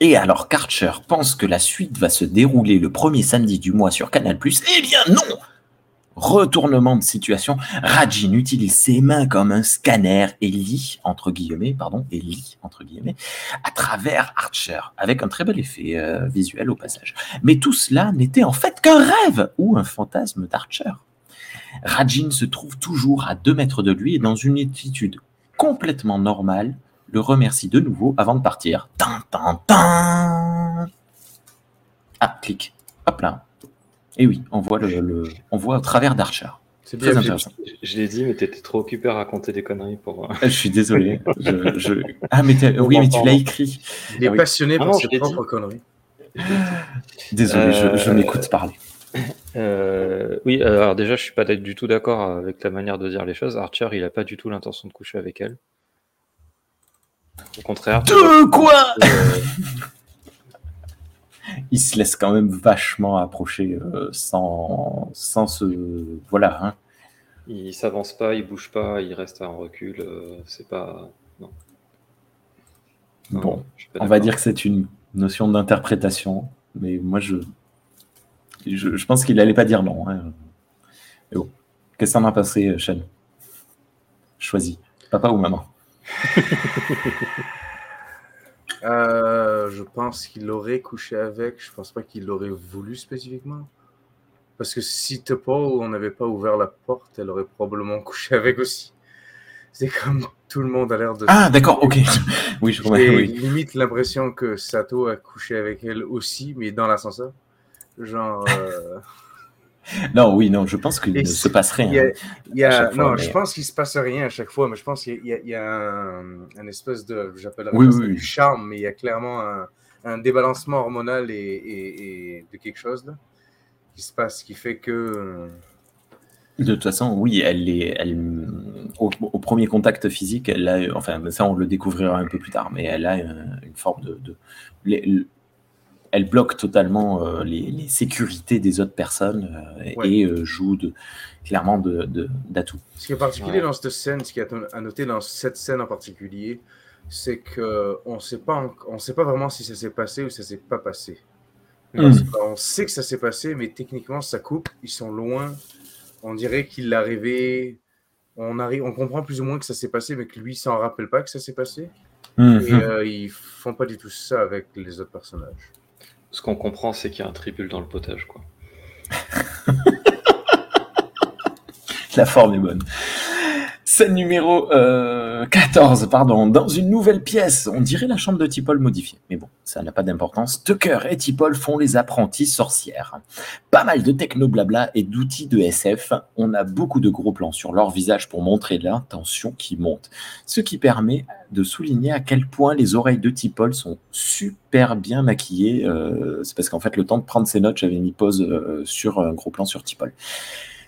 et alors qu'Archer pense que la suite va se dérouler le premier samedi du mois sur Canal+, eh bien non Retournement de situation, Rajin utilise ses mains comme un scanner et lit, entre guillemets, pardon, et lit, entre guillemets, à travers Archer, avec un très bel effet euh, visuel au passage. Mais tout cela n'était en fait qu'un rêve ou un fantasme d'Archer. Rajin se trouve toujours à deux mètres de lui et dans une attitude complètement normale, le remercie de nouveau avant de partir. Tin, Ah, clic. Hop là. Et oui, on voit, le, on voit au travers d'Archer. C'est bien intéressant. Je, l'ai dit, mais tu étais trop occupé à raconter des conneries pour. Euh, [LAUGHS] je suis désolé. Ah, mais oui, mais tu l'as écrit. Il est ah passionné par ses propres conneries. Désolé, je, euh, m'écoute parler. Euh, oui, alors déjà, je suis pas du tout d'accord avec la manière de dire les choses. Archer, il a pas du tout l'intention de coucher avec elle. Au contraire. De quoi [LAUGHS] Il se laisse quand même vachement approcher euh, sans, sans se. Voilà. Hein. Il s'avance pas, il bouge pas, il reste en recul. euh, c'est pas. Non. Non, Bon, On va dire que c'est une notion d'interprétation, mais moi je, je, je pense qu'il allait pas dire non. hein. Mais bon, qu'est-ce que t'en as passé, Sean? Choisis, papa ou maman? [LAUGHS] Euh, je pense qu'il aurait couché avec. Je pense pas qu'il l'aurait voulu spécifiquement. Parce que si Topol, on n'avait pas ouvert la porte, elle aurait probablement [LAUGHS] couché avec aussi. C'est comme tout le monde a l'air de. Ah, d'accord, ok. [LAUGHS] oui, je. J'ai Oui. limite l'impression que Sato a couché avec elle aussi, mais dans l'ascenseur. Genre. euh, Non, oui, non, je pense qu'il ne se passe rien. Fois, non, je pense qu'il se passe rien à chaque fois, mais je pense qu'il y a, il y a un, un espèce de, j'appellerais Oui, oui, charme, mais il y a clairement un, un débalancement hormonal et, et- et de quelque chose là qui se passe, qui fait que De toute façon, oui, elle est, elle, au, au premier contact physique, elle a, enfin, ça on le découvrira un peu plus tard, mais elle a une, une forme de, de- les- elle bloque totalement euh, les, les sécurités des autres personnes euh, et- Ouais. et euh, joue de, clairement de, de- d'atout. ce qui est particulier Ouais. dans cette scène, ce qui est à noter dans cette scène en particulier, c'est que on sait pas, en- on sait pas vraiment si ça s'est passé ou ça s'est pas passé. Parce qu'on sait que ça s'est passé, mais techniquement ça coupe, ils sont loin. On dirait qu'il est arrivé. On, arrive, on comprend plus ou moins que ça s'est passé, mais que lui s'en rappelle pas que ça s'est passé. Et Mhm. euh, ils font pas du tout ça avec les autres personnages. Ce qu'on comprend, c'est qu'il y a un tribule dans le potage, quoi. [LAUGHS] La forme est bonne. Scène numéro euh, 14, pardon. Dans une nouvelle pièce, on dirait la chambre de Tipol modifiée. Mais bon, ça n'a pas d'importance. Tucker et Tipol font les apprentis sorcières. Pas mal de techno blabla et d'outils de SF. On a beaucoup de gros plans sur leur visage pour montrer l'intention qui monte. Ce qui permet de souligner à quel point les oreilles de Tipol sont super bien maquillées. Euh, C'est parce qu'en fait, le temps de prendre ses notes, j'avais mis pause euh, sur un gros plan sur Tipol.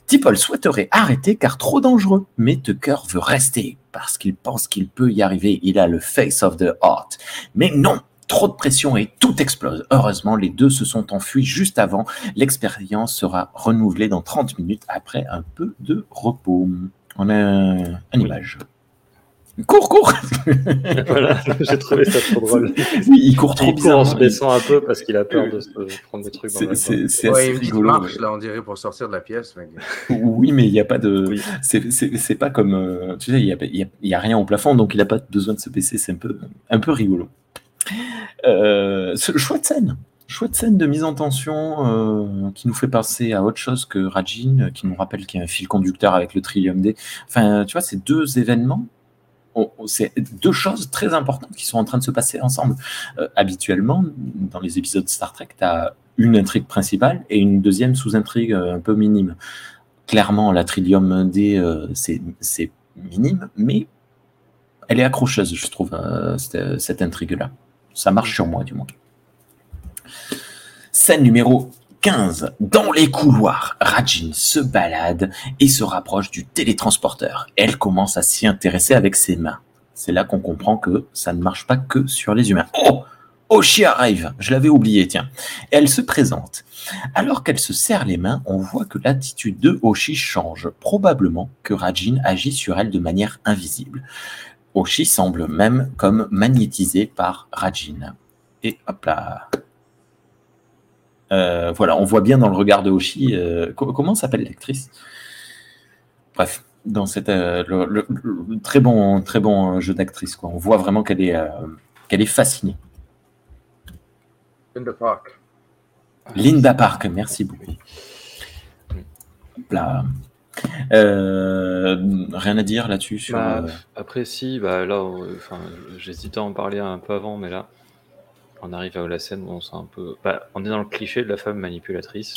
Tipol souhaiterait arrêter car trop dangereux, mais Tucker veut rester parce qu'il pense qu'il peut y arriver. Il a le face of the heart. Mais non, trop de pression et tout explose. Heureusement, les deux se sont enfuis juste avant. L'expérience sera renouvelée dans 30 minutes après un peu de repos. On a une image. Cours, cours [LAUGHS] voilà, j'ai trouvé ça trop drôle. [LAUGHS] Oui, il court trop court en se baissant un peu parce qu'il a peur de se prendre des trucs C'est- Ouais, assez une petite rigolo. marche, là, on dirait, pour sortir de la pièce. mais- [LAUGHS] Oui, mais il n'y a pas de. Oui. C'est- pas comme. euh, tu sais, il n'y a, y a- il y a rien au plafond, donc il n'a pas besoin de se baisser. C'est un peu, un peu rigolo. Euh, ce- chouette scène. Chouette scène de mise en tension euh, qui nous fait penser à autre chose que Rajin, qui nous rappelle qu'il y a un fil conducteur avec le Trillium D. Enfin, tu vois, c'est deux événements. C'est deux choses très importantes qui sont en train de se passer ensemble. Euh, habituellement, dans les épisodes Star Trek, tu as une intrigue principale et une deuxième sous-intrigue euh, un peu minime clairement, la Trillium D, euh, c'est minime, mais elle est accrocheuse, je trouve, cette, cette intrigue-là. Ça marche sur moi, du moins. Scène numéro 15. Dans les couloirs, Rajin se balade et se rapproche du télétransporteur. Elle commence à s'y intéresser avec ses mains. C'est là qu'on comprend que ça ne marche pas que sur les humains. Oh Oshi arrive, je l'avais oublié, tiens. Elle se présente. Alors qu'elle se serre les mains, on voit que l'attitude de Oshi change. Probablement que Rajin agit sur elle de manière invisible. Oshi semble même comme magnétisé par Rajin. Et hop là. Euh, voilà, on voit bien dans le regard de Oshi. euh, co- comment s'appelle l'actrice? Bref, dans cette euh, le, le- le- très bon très bon jeu d'actrice quoi. On voit vraiment qu'elle est euh, qu'elle est fascinée. In the park. Linda Park, merci beaucoup. Là. Euh, rien à dire là-dessus sur. Bah, euh, Après, si, bah, là, euh, enfin, j'hésitais à en parler un peu avant, mais là, on arrive à la scène où on sent un peu. Bah, on est dans le cliché de la femme manipulatrice.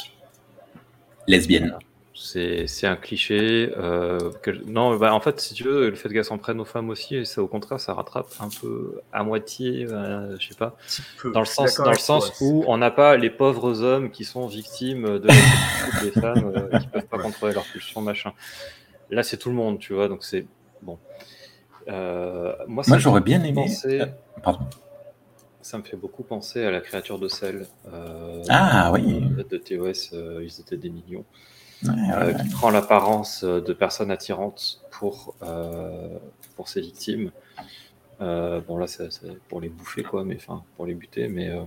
lesbienne. C'est c'est un cliché. euh, que- non, bah, en fait, si tu veux, le fait qu'elles s'en prennent aux femmes aussi, ça, au contraire, ça rattrape un peu à moitié, euh, je sais pas. peu. Dans le sens, dans le toi, où on n'a pas les pauvres hommes qui sont victimes de [LAUGHS] des femmes euh, qui peuvent pas contrôler leur pulsion, machin. Là, c'est tout le monde, tu vois, donc c'est bon. Euh, moi, ça Moi, j'aurais bien aimé. penser- euh, Pardon. Ça me fait beaucoup penser à la créature de sel euh, Ah oui. de TOS, euh, ils étaient des millions, Ouais, ouais, euh, ouais. qui prend l'apparence euh, de personnes attirantes pour, euh, pour ses victimes. Euh, bon, là, c'est pour les bouffer, quoi, mais enfin, pour les buter, mais. euh,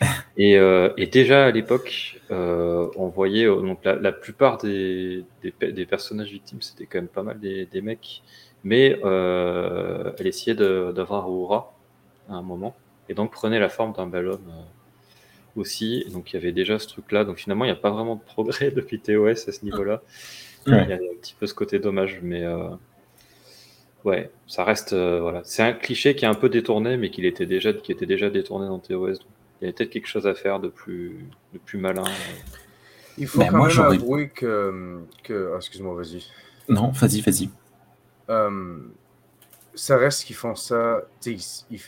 [LAUGHS] et, euh, et déjà à l'époque, euh, on voyait euh, donc la, la plupart des, des, pe- des personnages victimes, c'était quand même pas mal des, des mecs, mais euh, elle essayait d'avoir aura à un moment, et donc prenait la forme d'un bel homme euh, aussi. Et donc il y avait déjà ce truc-là. Donc finalement, il n'y a pas vraiment de progrès [LAUGHS] depuis TOS à ce niveau-là. Ouais. Il y a un petit peu ce côté dommage, mais euh, ouais, ça reste euh, voilà. C'est un cliché qui est un peu détourné, mais qui était déjà qui était déjà détourné dans TOS. Donc, il y avait peut-être quelque chose à faire de plus de plus malin. euh. Il faut Ben, quand moi, même avouer que. que... ah, Excuse-moi, vas-y. Non, vas-y, vas-y. Euh, ça reste qu'ils font ça. Ils,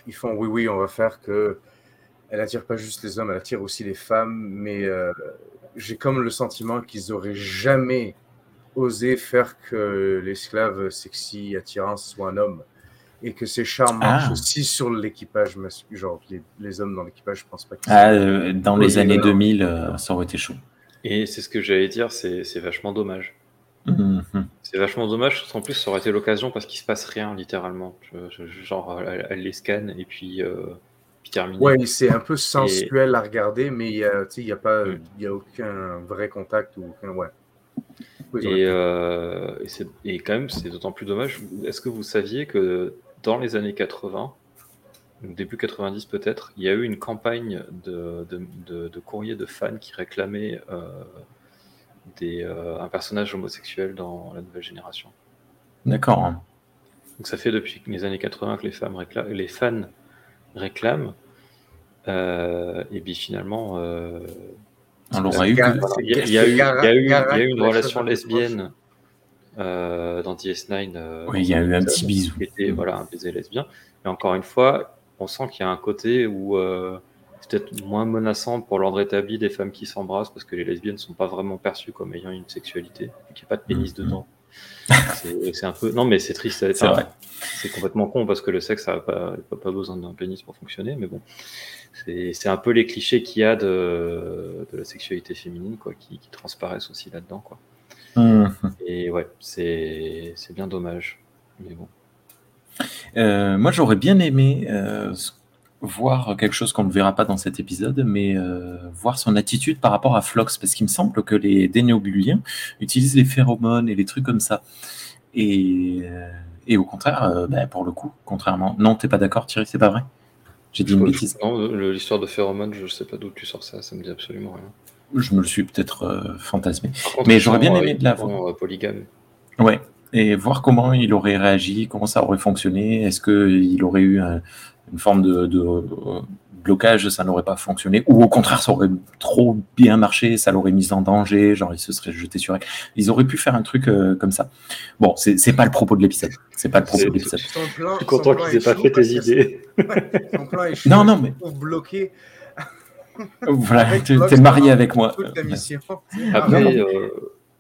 ils font oui, oui, on va faire que. Elle attire pas juste les hommes, elle attire aussi les femmes. Mais euh, j'ai comme le sentiment qu'ils auraient jamais osé faire que l'esclave sexy attirant soit un homme. Et que ces charmes Ah. marchent aussi sur l'équipage masculin. Genre, les, les hommes dans l'équipage, je pense pas qu'ils Ah, euh, dans les années voilà. 2000, euh, ça aurait été chaud. Et c'est ce que j'allais dire, c'est c'est vachement dommage. Mhm. C'est vachement dommage, qu'en plus, ça aurait été l'occasion parce qu'il se passe rien, littéralement. Je- je- genre, elle, elle les scanne et puis, euh, puis terminé. Ouais, c'est un peu sensuel à regarder, mais il a, sais, il y a pas, Mm. y a aucun vrai contact ou aucun, ouais. Oui, Et, euh, et, quand même, c'est d'autant plus dommage. Est-ce que vous saviez que dans les années 80, donc début 90 peut-être, il y a eu une campagne de, de, de, de courrier de fans qui réclamaient euh, des, euh, un personnage homosexuel dans la nouvelle génération. D'accord. Donc ça fait depuis les années 80 que les, femmes réclament, les fans réclament. Euh, et puis finalement, euh, On l'aurait C'est eu il y, a- eu, une l'a relation lesbienne euh, dans DS9. euh, Oui, il y a eu un petit bisou. était voilà, un baiser lesbien. Mais encore une fois, on sent qu'il y a un côté où euh, peut-être moins menaçant pour l'ordre établi des femmes qui s'embrassent parce que les lesbiennes ne sont pas vraiment perçues comme ayant une sexualité, qu'il n'y a pas de pénis Mhm. dedans. C'est un peu. Non, mais c'est triste. C'est enfin, complètement con parce que le sexe n'a pas, pas, besoin d'un pénis pour fonctionner, mais bon. C'est un peu les clichés qu'il y a de, de la sexualité féminine quoi, qui, qui transparaissent aussi là-dedans. quoi. Mhm. Et ouais, c'est bien dommage. Mais bon. Euh, moi, j'aurais bien aimé euh, voir quelque chose qu'on ne verra pas dans cet épisode, mais euh, voir son attitude par rapport à Flox, parce qu'il me semble que les dénéobuliens utilisent les phéromones et les trucs comme ça. Et, euh, et au contraire, euh, bah, pour le coup, contrairement... Non, t'es pas d'accord, Thierry, c'est pas vrai? J'ai dit une bêtise. Non, l'histoire de phéromones, je sais pas d'où tu sors ça, ça me dit absolument rien. Je me le suis peut-être euh, fantasmé. Contre, Mais j'aurais bien aimé de la euh, polygames. Ouais, et voir comment il aurait réagi, comment ça aurait fonctionné. Est-ce qu'il aurait eu un- une forme de, de, euh, blocage, ça n'aurait pas fonctionné, ou au contraire, ça aurait trop bien marché, ça l'aurait mis en danger, genre il se serait jeté sur elle. Ils auraient pu faire un truc euh, comme ça. Bon, c'est c'est pas le propos de l'épisode. C'est pas le propos de l'épisode. Je suis content qu'ils aient pas fait tes idées. Son plan est chaud Non, non, mais- bloquer Voilà, t'es marié avec moi. Après, euh,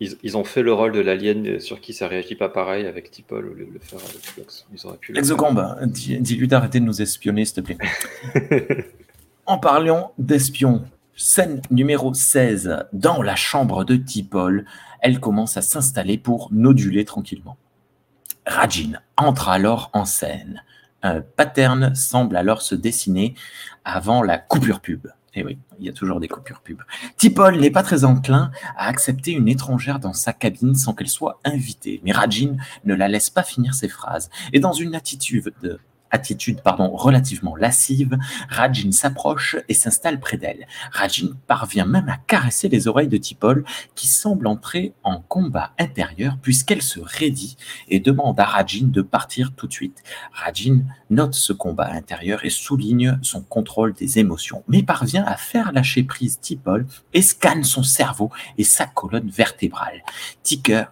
ils, ils ont fait le rôle de l'alien sur qui ça réagit pas pareil avec Tipol au lieu de le faire avec Flox. Ils auraient pu. Exocombe, dis- dis-lui d'arrêter de nous espionner, s'il te plaît. [LAUGHS] En parlant d'espions, scène numéro 16, dans la chambre de Tipol, elle commence à s'installer pour noduler tranquillement. Rajin entre alors en scène. Un pattern semble alors se dessiner avant la coupure pub. Et oui, il y a toujours des coupures pub. Tipol n'est pas très enclin à accepter une étrangère dans sa cabine sans qu'elle soit invitée. Mais Rajin ne la laisse pas finir ses phrases. Et dans une attitude, de- attitude pardon, relativement lascive, Rajin s'approche et s'installe près d'elle. Rajin parvient même à caresser les oreilles de Tipol, qui semble entrer en combat intérieur puisqu'elle se raidit et demande à Rajin de partir tout de suite. Rajin note ce combat intérieur et souligne son contrôle des émotions, mais parvient à faire lâcher prise Tipol et scanne son cerveau et sa colonne vertébrale. Ticker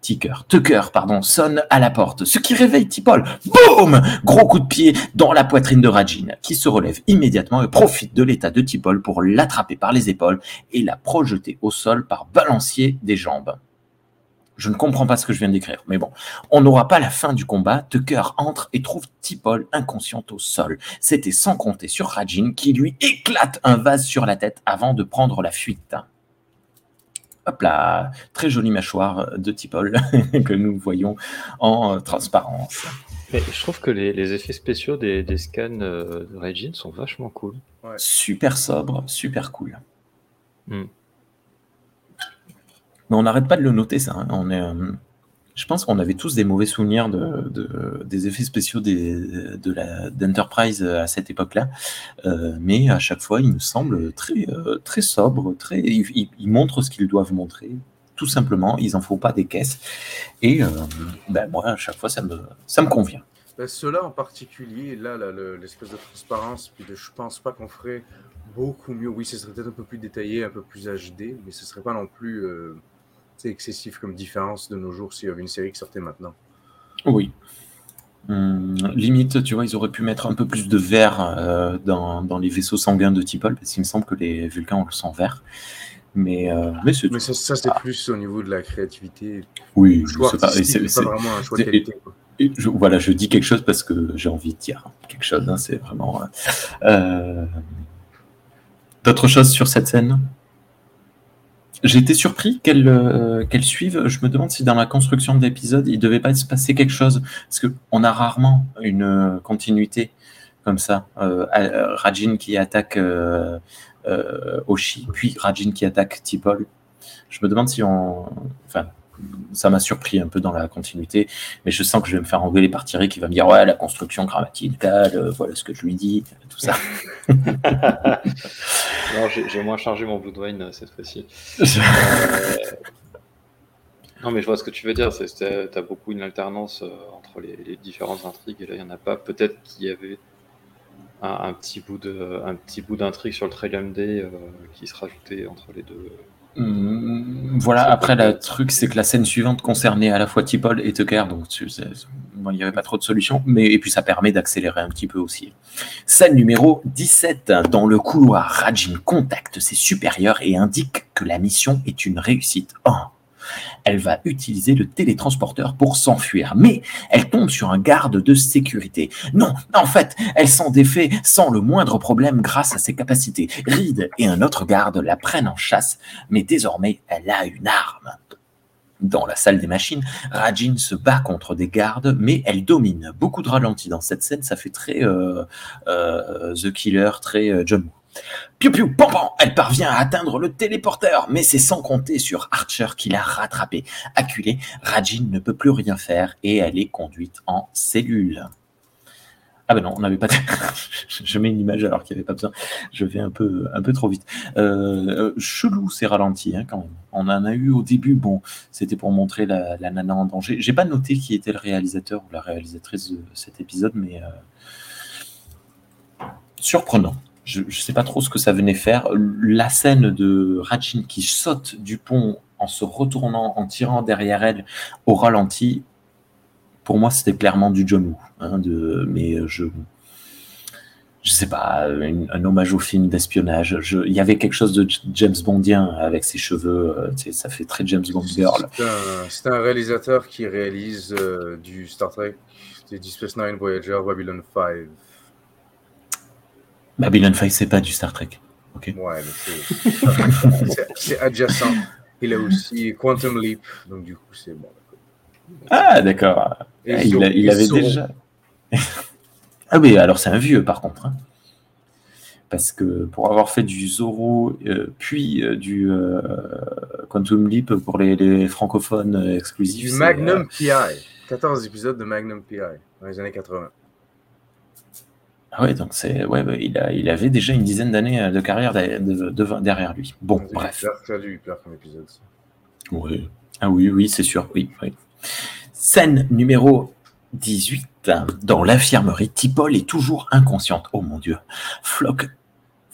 Ticker, Tucker, pardon, sonne à la porte, ce qui réveille Tipol. Boum Gros coup de pied dans la poitrine de Rajin, qui se relève immédiatement et profite de l'état de Tipol pour l'attraper par les épaules et la projeter au sol par balancier des jambes. Je ne comprends pas ce que je viens d'écrire, mais bon. On n'aura pas la fin du combat. Tucker entre et trouve Tipol inconsciente au sol. C'était sans compter sur Rajin qui lui éclate un vase sur la tête avant de prendre la fuite. Hop là, très jolie mâchoire de Tipol [LAUGHS] que nous voyons en transparence. Mais je trouve que les, effets spéciaux des, scans euh, de Regine sont vachement cool. Super sobre, super cool. Hmm. Mais on n'arrête pas de le noter, ça. Hein. On est, euh, je pense qu'on avait tous des mauvais souvenirs de, des effets spéciaux de la, d'Enterprise à cette époque-là. Euh, mais à chaque fois, il me semble très, euh, très sobre, très, ils, montrent ce qu'ils doivent montrer. Tout simplement, ils n'en font pas des caisses. Et ben, moi, à chaque fois, ça me, ça me convient. Ben, Ceux-là en particulier, là, l'espèce de transparence, puis de, je pense pas qu'on ferait beaucoup mieux. Oui, ce serait peut-être un peu plus détaillé, un peu plus HD, mais ce serait pas non plus c'est excessif comme différence de nos jours s'il y avait une série qui sortait maintenant. Oui. Hum, limite, tu vois, ils auraient pu mettre un peu plus de vert euh, dans, les vaisseaux sanguins de Tipol, parce qu'il me semble que les Vulcains ont le sang vert. Mais, euh, mais, ça, c'est plus au niveau de la créativité. Oui, c'est pas, vraiment un choix de qualité. Je, voilà, je dis quelque chose parce que j'ai envie de dire quelque chose. Hein, c'est vraiment. Euh, d'autres choses sur cette scène? J'ai été surpris euh, qu'elle suive. Je me demande si dans la construction de l'épisode, il devait pas se passer quelque chose. Parce qu'on a rarement une euh, continuité comme ça. Euh, Rajin qui attaque Oshi, puis Rajin qui attaque Tipol. Je me demande si on. Enfin, ça m'a surpris un peu dans la continuité, mais je sens que je vais me faire engueuler par Thierry qui va me dire Ouais, la construction grammaticale, voilà ce que je lui dis, tout ça. [LAUGHS] non, j'ai moins chargé mon Bloodwine euh, cette fois-ci. Euh, non, mais je vois ce que tu veux dire. Tu as beaucoup une alternance euh, entre les, différentes intrigues, et là, il n'y en a pas. Peut-être qu'il y avait un, petit bout d'intrigue sur le Trillium Day qui se rajoutait entre les deux. Mmh, voilà, après, le truc, c'est que la scène suivante concernait à la fois Tipol et Tucker, donc il n'y avait pas trop de solutions, mais et puis ça permet d'accélérer un petit peu aussi. Scène numéro 17. Dans le couloir, Rajin contacte ses supérieurs et indique que la mission est une réussite. Oh, elle va utiliser le télétransporteur pour s'enfuir, mais elle tombe sur un garde de sécurité. Non, en fait, elle s'en défait sans le moindre problème grâce à ses capacités. Reed et un autre garde la prennent en chasse, mais désormais, elle a une arme. Dans la salle des machines, Rajin se bat contre des gardes, mais elle domine. Beaucoup de ralentis dans cette scène, ça fait très euh, euh, The Killer, très euh, John. Piu piu, pam elle parvient à atteindre le téléporteur, mais c'est sans compter sur Archer qui l'a rattrapée. Acculée, Rajin ne peut plus rien faire et elle est conduite en cellule. Ah ben non, on n'avait pas. [LAUGHS] je mets une image alors qu'il n'y avait pas besoin. Je vais un peu, un peu trop vite. Euh, chelou ces ralentis hein, quand même. On en a eu au début. Bon, c'était pour montrer la, nana en danger. J'ai pas noté qui était le réalisateur ou la réalisatrice de cet épisode, mais euh, surprenant je ne sais pas trop ce que ça venait faire. La scène de Rachin qui saute du pont en se retournant, en tirant derrière elle au ralenti, pour moi, c'était clairement du John Woo. Hein, de, mais je je sais pas, un hommage au film d'espionnage. Il y avait quelque chose de James Bondien avec ses cheveux, euh, ça fait très James Bond girl. C'est un, réalisateur qui réalise euh, du Star Trek, du Space Nine Voyager, Babylon 5. Babylon 5, c'est pas du Star Trek. Ouais, mais [LAUGHS] c'est adjacent. Il a aussi Quantum Leap, donc du coup, c'est bon. Ah, d'accord. Ah, il, avait déjà. [LAUGHS] ah oui, alors c'est un vieux par contre. Hein. Parce que pour avoir fait du Zorro, euh, puis euh, du euh, Quantum Leap pour les, francophones exclusifs. Du Magnum PI. 14 épisodes de Magnum PI dans les années 80. Ah ouais, donc c'est ouais, ouais, il, a, il avait déjà une dizaine d'années euh, de carrière de- de- de- derrière lui. Bon, C'est bref. comme épisode. ça. Oui. Ah oui, oui, c'est sûr, oui, oui. Scène numéro 18. Dans l'infirmerie, Tipol est toujours inconsciente. Oh mon Dieu. Flock,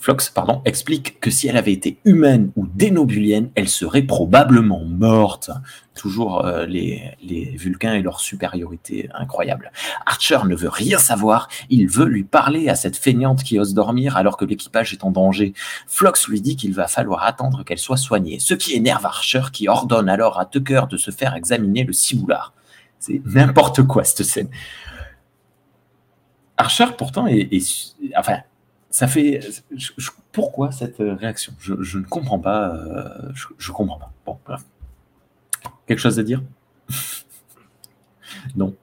Flox pardon, explique que si elle avait été humaine ou dénobulienne, elle serait probablement morte. Toujours euh, les, Vulcains et leur supériorité incroyable. Archer ne veut rien savoir. Il veut lui parler à cette feignante qui ose dormir alors que l'équipage est en danger. Flox lui dit qu'il va falloir attendre qu'elle soit soignée, ce qui énerve Archer qui ordonne alors à Tucker de se faire examiner le ciboulard. C'est n'importe quoi cette scène. Archer pourtant est- enfin ça fait pourquoi cette réaction? Je, ne comprends pas euh, je, je comprends pas. Bon bref. Quelque chose à dire? [LAUGHS] Non.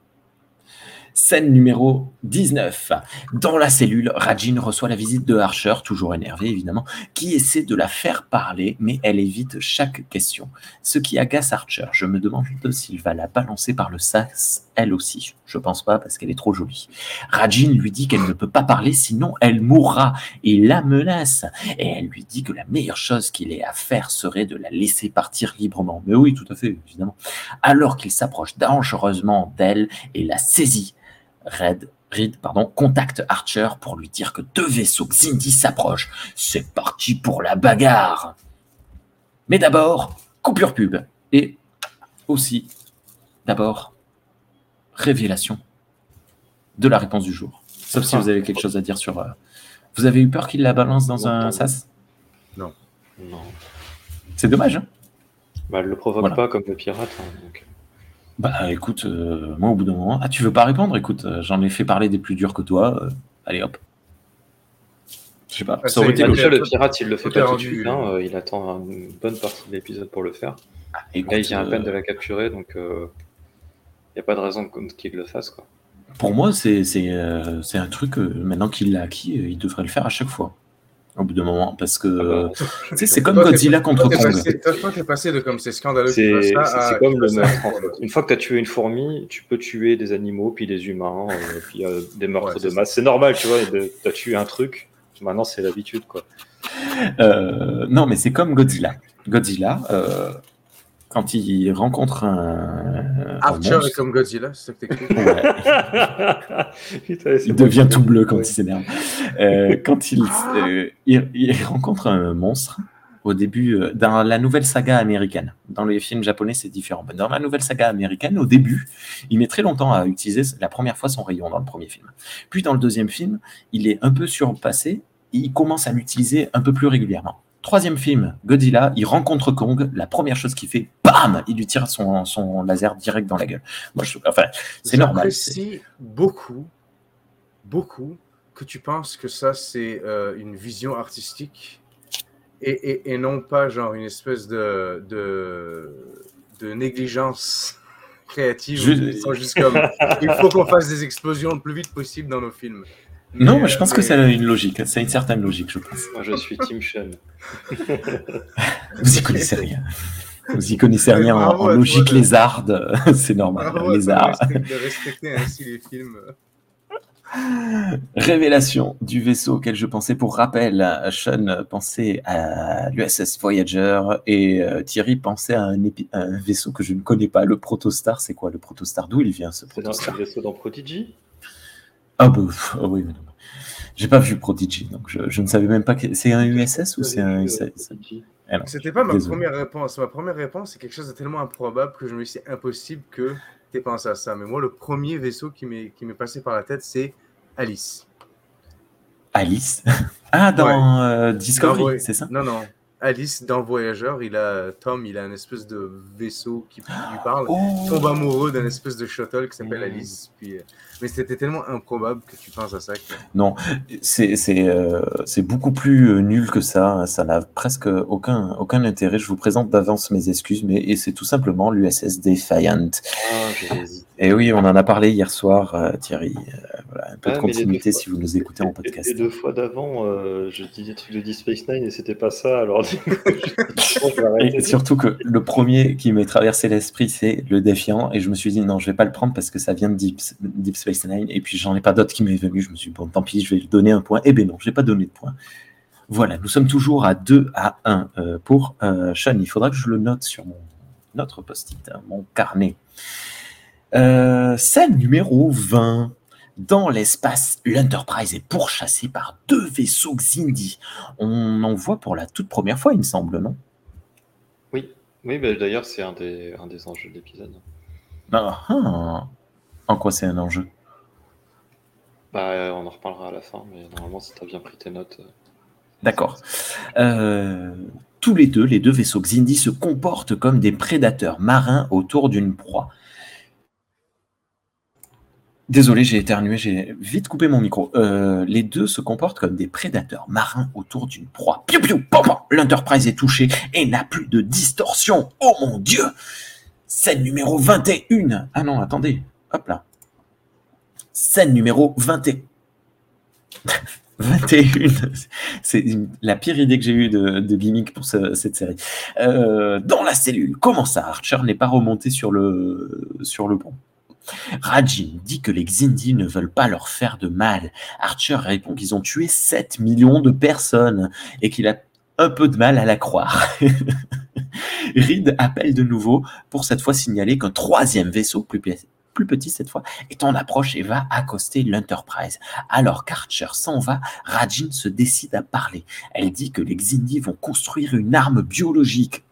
Scène numéro 19. Dans la cellule, Rajin reçoit la visite de Archer, toujours énervé évidemment, qui essaie de la faire parler, mais elle évite chaque question. Ce qui agace Archer. Je me demande s'il va la balancer par le sas, elle aussi. Je pense pas parce qu'elle est trop jolie. Rajin lui dit qu'elle ne peut pas parler sinon elle mourra et la menace. Et elle lui dit que la meilleure chose qu'il ait à faire serait de la laisser partir librement. Mais oui, tout à fait, évidemment. Alors qu'il s'approche dangereusement d'elle et la saisit, Red, Reed pardon, contacte Archer pour lui dire que deux vaisseaux Xindi s'approchent. C'est parti pour la bagarre. Mais d'abord, coupure pub. Et aussi, d'abord, révélation de la réponse du jour. Sauf si vous avez quelque chose à dire sur. euh, Vous avez eu peur qu'il la balance dans un sas? Non. C'est dommage. Hein Bah, elle le provoque Voilà. pas comme le pirate. hein, donc. Bah écoute, euh, moi au bout d'un moment. Ah, tu veux pas répondre? Écoute, euh, j'en ai fait parler des plus durs que toi. euh, allez hop. Je sais pas. Ah, Ça aurait été Bah, logique. déjà, le pirate, il le fait tout est pas tout de rendu, suite. hein, euh, il attend une bonne partie de l'épisode pour le faire. Ah, écoute, Là, il vient à peine euh, de la capturer, donc il n'y a pas de raison qu'il le fasse. Quoi. Pour moi, c'est c'est, euh, c'est un truc, euh, maintenant qu'il l'a acquis, euh, il devrait le faire à chaque fois. Au bout d'un moment. Parce que, Ah bah, tu sais, c'est comme Godzilla contre Kong. passé- toi, t'es passé de comme c'est scandaleux C'est comme le meurtre. en fait. Une fois que tu as tué une fourmi, tu peux tuer des animaux, puis des humains, euh, puis euh, des meurtres Ouais, de masse. C'est normal, tu vois. Tu as tué un truc, maintenant c'est l'habitude. quoi. Euh, non, mais c'est comme Godzilla. Godzilla, euh, quand il rencontre un, Archer est comme Godzilla, c'est ça que t'écris. ouais, [LAUGHS] Putain, c'est il devient tout bleu quand Ouais. il s'énerve. Euh, [LAUGHS] quand il, euh, il, il rencontre un monstre, au début, euh, dans la nouvelle saga américaine, dans les films japonais, c'est différent. Mais Dans la nouvelle saga américaine, au début, il met très longtemps à utiliser la première fois son rayon dans le premier film. Puis dans le deuxième film, il est un peu surpassé, et il commence à l'utiliser un peu plus régulièrement. Troisième film, Godzilla, il rencontre Kong, la première chose qu'il fait, bam, il lui tire son, son laser direct dans la gueule. Moi, je, enfin, c'est normal. J'apprécie beaucoup, beaucoup que tu penses que ça, c'est euh, une vision artistique et, et- et non pas genre une espèce de, de, de négligence créative. Je- juste comme, il faut qu'on fasse des explosions le plus vite possible dans nos films. Non, Mais, je pense euh, que ça a une logique, ça a une certaine logique, je pense. Moi, je suis Team Sean. Vous y connaissez rien. Vous y connaissez rien en, toi logique de- lézarde, [LAUGHS] c'est normal. Bravo de lézard. respecter- de respecter ainsi les films. Révélation du vaisseau auquel je pensais pour rappel. Sean pensait à l'USS Voyager et euh, Thierry pensait à un, épi- un vaisseau que je ne connais pas, le Protostar. C'est quoi le Protostar? D'où il vient ce C'est dans Protostar? le vaisseau dans Prodigy Ah bah, pff, ah oui, mais non. J'ai pas vu Prodigy, donc je, je ne savais même pas que c'est un USS ou c'est un euh, USS. Ah non. C'était pas ma Désolé. première réponse. Ma première réponse, c'est quelque chose de tellement improbable que je me suis dit, c'est impossible que tu aies pensé à ça. Mais moi, le premier vaisseau qui m'est qui m'est passé par la tête, c'est Alice. Alice? [LAUGHS] Ah, dans euh, Dans Discovery, c'est ça? Non, non. Alice, dans Voyageur, il a, Tom, il a une espèce de vaisseau qui lui [GASPS] parle. Oh. Il tombe amoureux d'un espèce de shuttle qui s'appelle Mm. Alice. Puis, euh, mais c'était tellement improbable que tu penses à ça. que- C'est c'est, euh, beaucoup plus euh, nul que ça. Ça n'a presque aucun, aucun intérêt. Je vous présente d'avance mes excuses, mais c'est tout simplement l'USS Defiant. Ah. Et oui, on en a parlé hier soir, euh, Thierry. Euh, voilà. un peu de Ah, les continuité fois- si vous nous écoutez en podcast. et deux fois d'avant, euh, je dis des trucs de Deep Space Nine et c'était pas ça, alors je. [LAUGHS] Et surtout que le premier qui m'est traversé l'esprit, c'est le défiant. Et je me suis dit, non, je vais pas le prendre parce que ça vient de Deep, Deep Space Nine. Et puis, j'en ai pas d'autres qui m'est venu. Je me suis dit, bon, tant pis, je vais lui donner un point. Eh ben non, je n'ai pas donné de point. Voilà, nous sommes toujours à 2 à 1 euh, pour euh, Sean. Il faudra que je le note sur mon notre post-it, hein, mon carnet. Scène numéro 20. Dans l'espace, l'Enterprise est pourchassée par deux vaisseaux Xindi. On en voit pour la toute première fois, il me semble, non? Oui, oui bah, d'ailleurs, c'est un des, un des enjeux de l'épisode. Ah, ah. En quoi c'est un enjeu? Bah, on en reparlera à la fin, mais normalement, si tu as bien pris tes notes. euh, D'accord. Euh, tous les deux, les deux vaisseaux Xindi se comportent comme des prédateurs marins autour d'une proie. Désolé, j'ai éternué, j'ai vite coupé mon micro. Euh, les deux se comportent comme des prédateurs marins autour d'une proie. Piou piou, pam, pam. L'Enterprise est touchée et n'a plus de distorsion. Oh mon Dieu Scène numéro 21. Ah non, attendez. Hop là. Scène numéro 21. 21. [LAUGHS] C'est la pire idée que j'ai eue de, gimmick pour ce- cette série. Euh, dans la cellule, comment ça Archer n'est pas remonté sur le pont? Rajin dit que les Xindi ne veulent pas leur faire de mal. Archer répond qu'ils ont tué 7 millions de personnes et qu'il a un peu de mal à la croire. [LAUGHS] Reed appelle de nouveau pour cette fois signaler qu'un troisième vaisseau, plus, plus petit cette fois, est en approche et va accoster l'Enterprise. Alors qu'Archer s'en va, Rajin se décide à parler. Elle dit que les Xindi vont construire une arme biologique.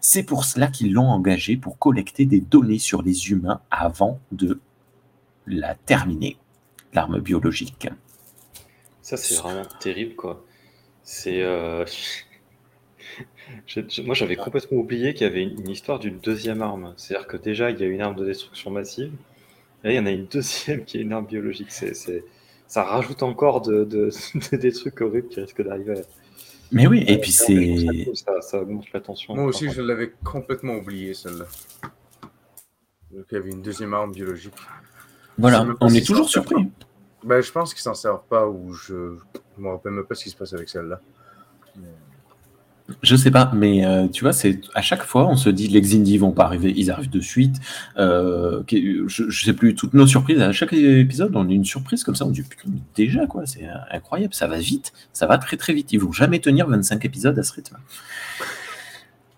C'est pour cela qu'ils l'ont engagé pour collecter des données sur les humains avant de la terminer, l'arme biologique. Ça, c'est vraiment terrible, quoi. C'est. euh, [LAUGHS] moi, j'avais complètement oublié qu'il y avait une, histoire d'une deuxième arme. C'est-à-dire que déjà, il y a une arme de destruction massive. Et il y en a une deuxième qui est une arme biologique. C'est, Ça rajoute encore de, de- [LAUGHS] de- des trucs horribles qui risquent d'arriver. Mais oui, et Ouais, puis c'est... ça Ça, augmente la tension. Moi aussi, je l'avais complètement oublié, celle-là. Donc, il y avait une deuxième arme biologique. Voilà, on est toujours surpris. Ben, je pense qu'ils s'en servent pas ou je je me rappelle même pas ce qui se passe avec celle-là. Je sais pas, mais euh, tu vois, c'est à chaque fois, on se dit les Xindi vont pas arriver, ils arrivent de suite. Euh, je, sais plus, toutes nos surprises, à chaque épisode, on a une surprise comme ça, on dit putain, déjà quoi, c'est incroyable, ça va vite, ça va très très vite. Ils vont jamais tenir 25 épisodes à ce rythme.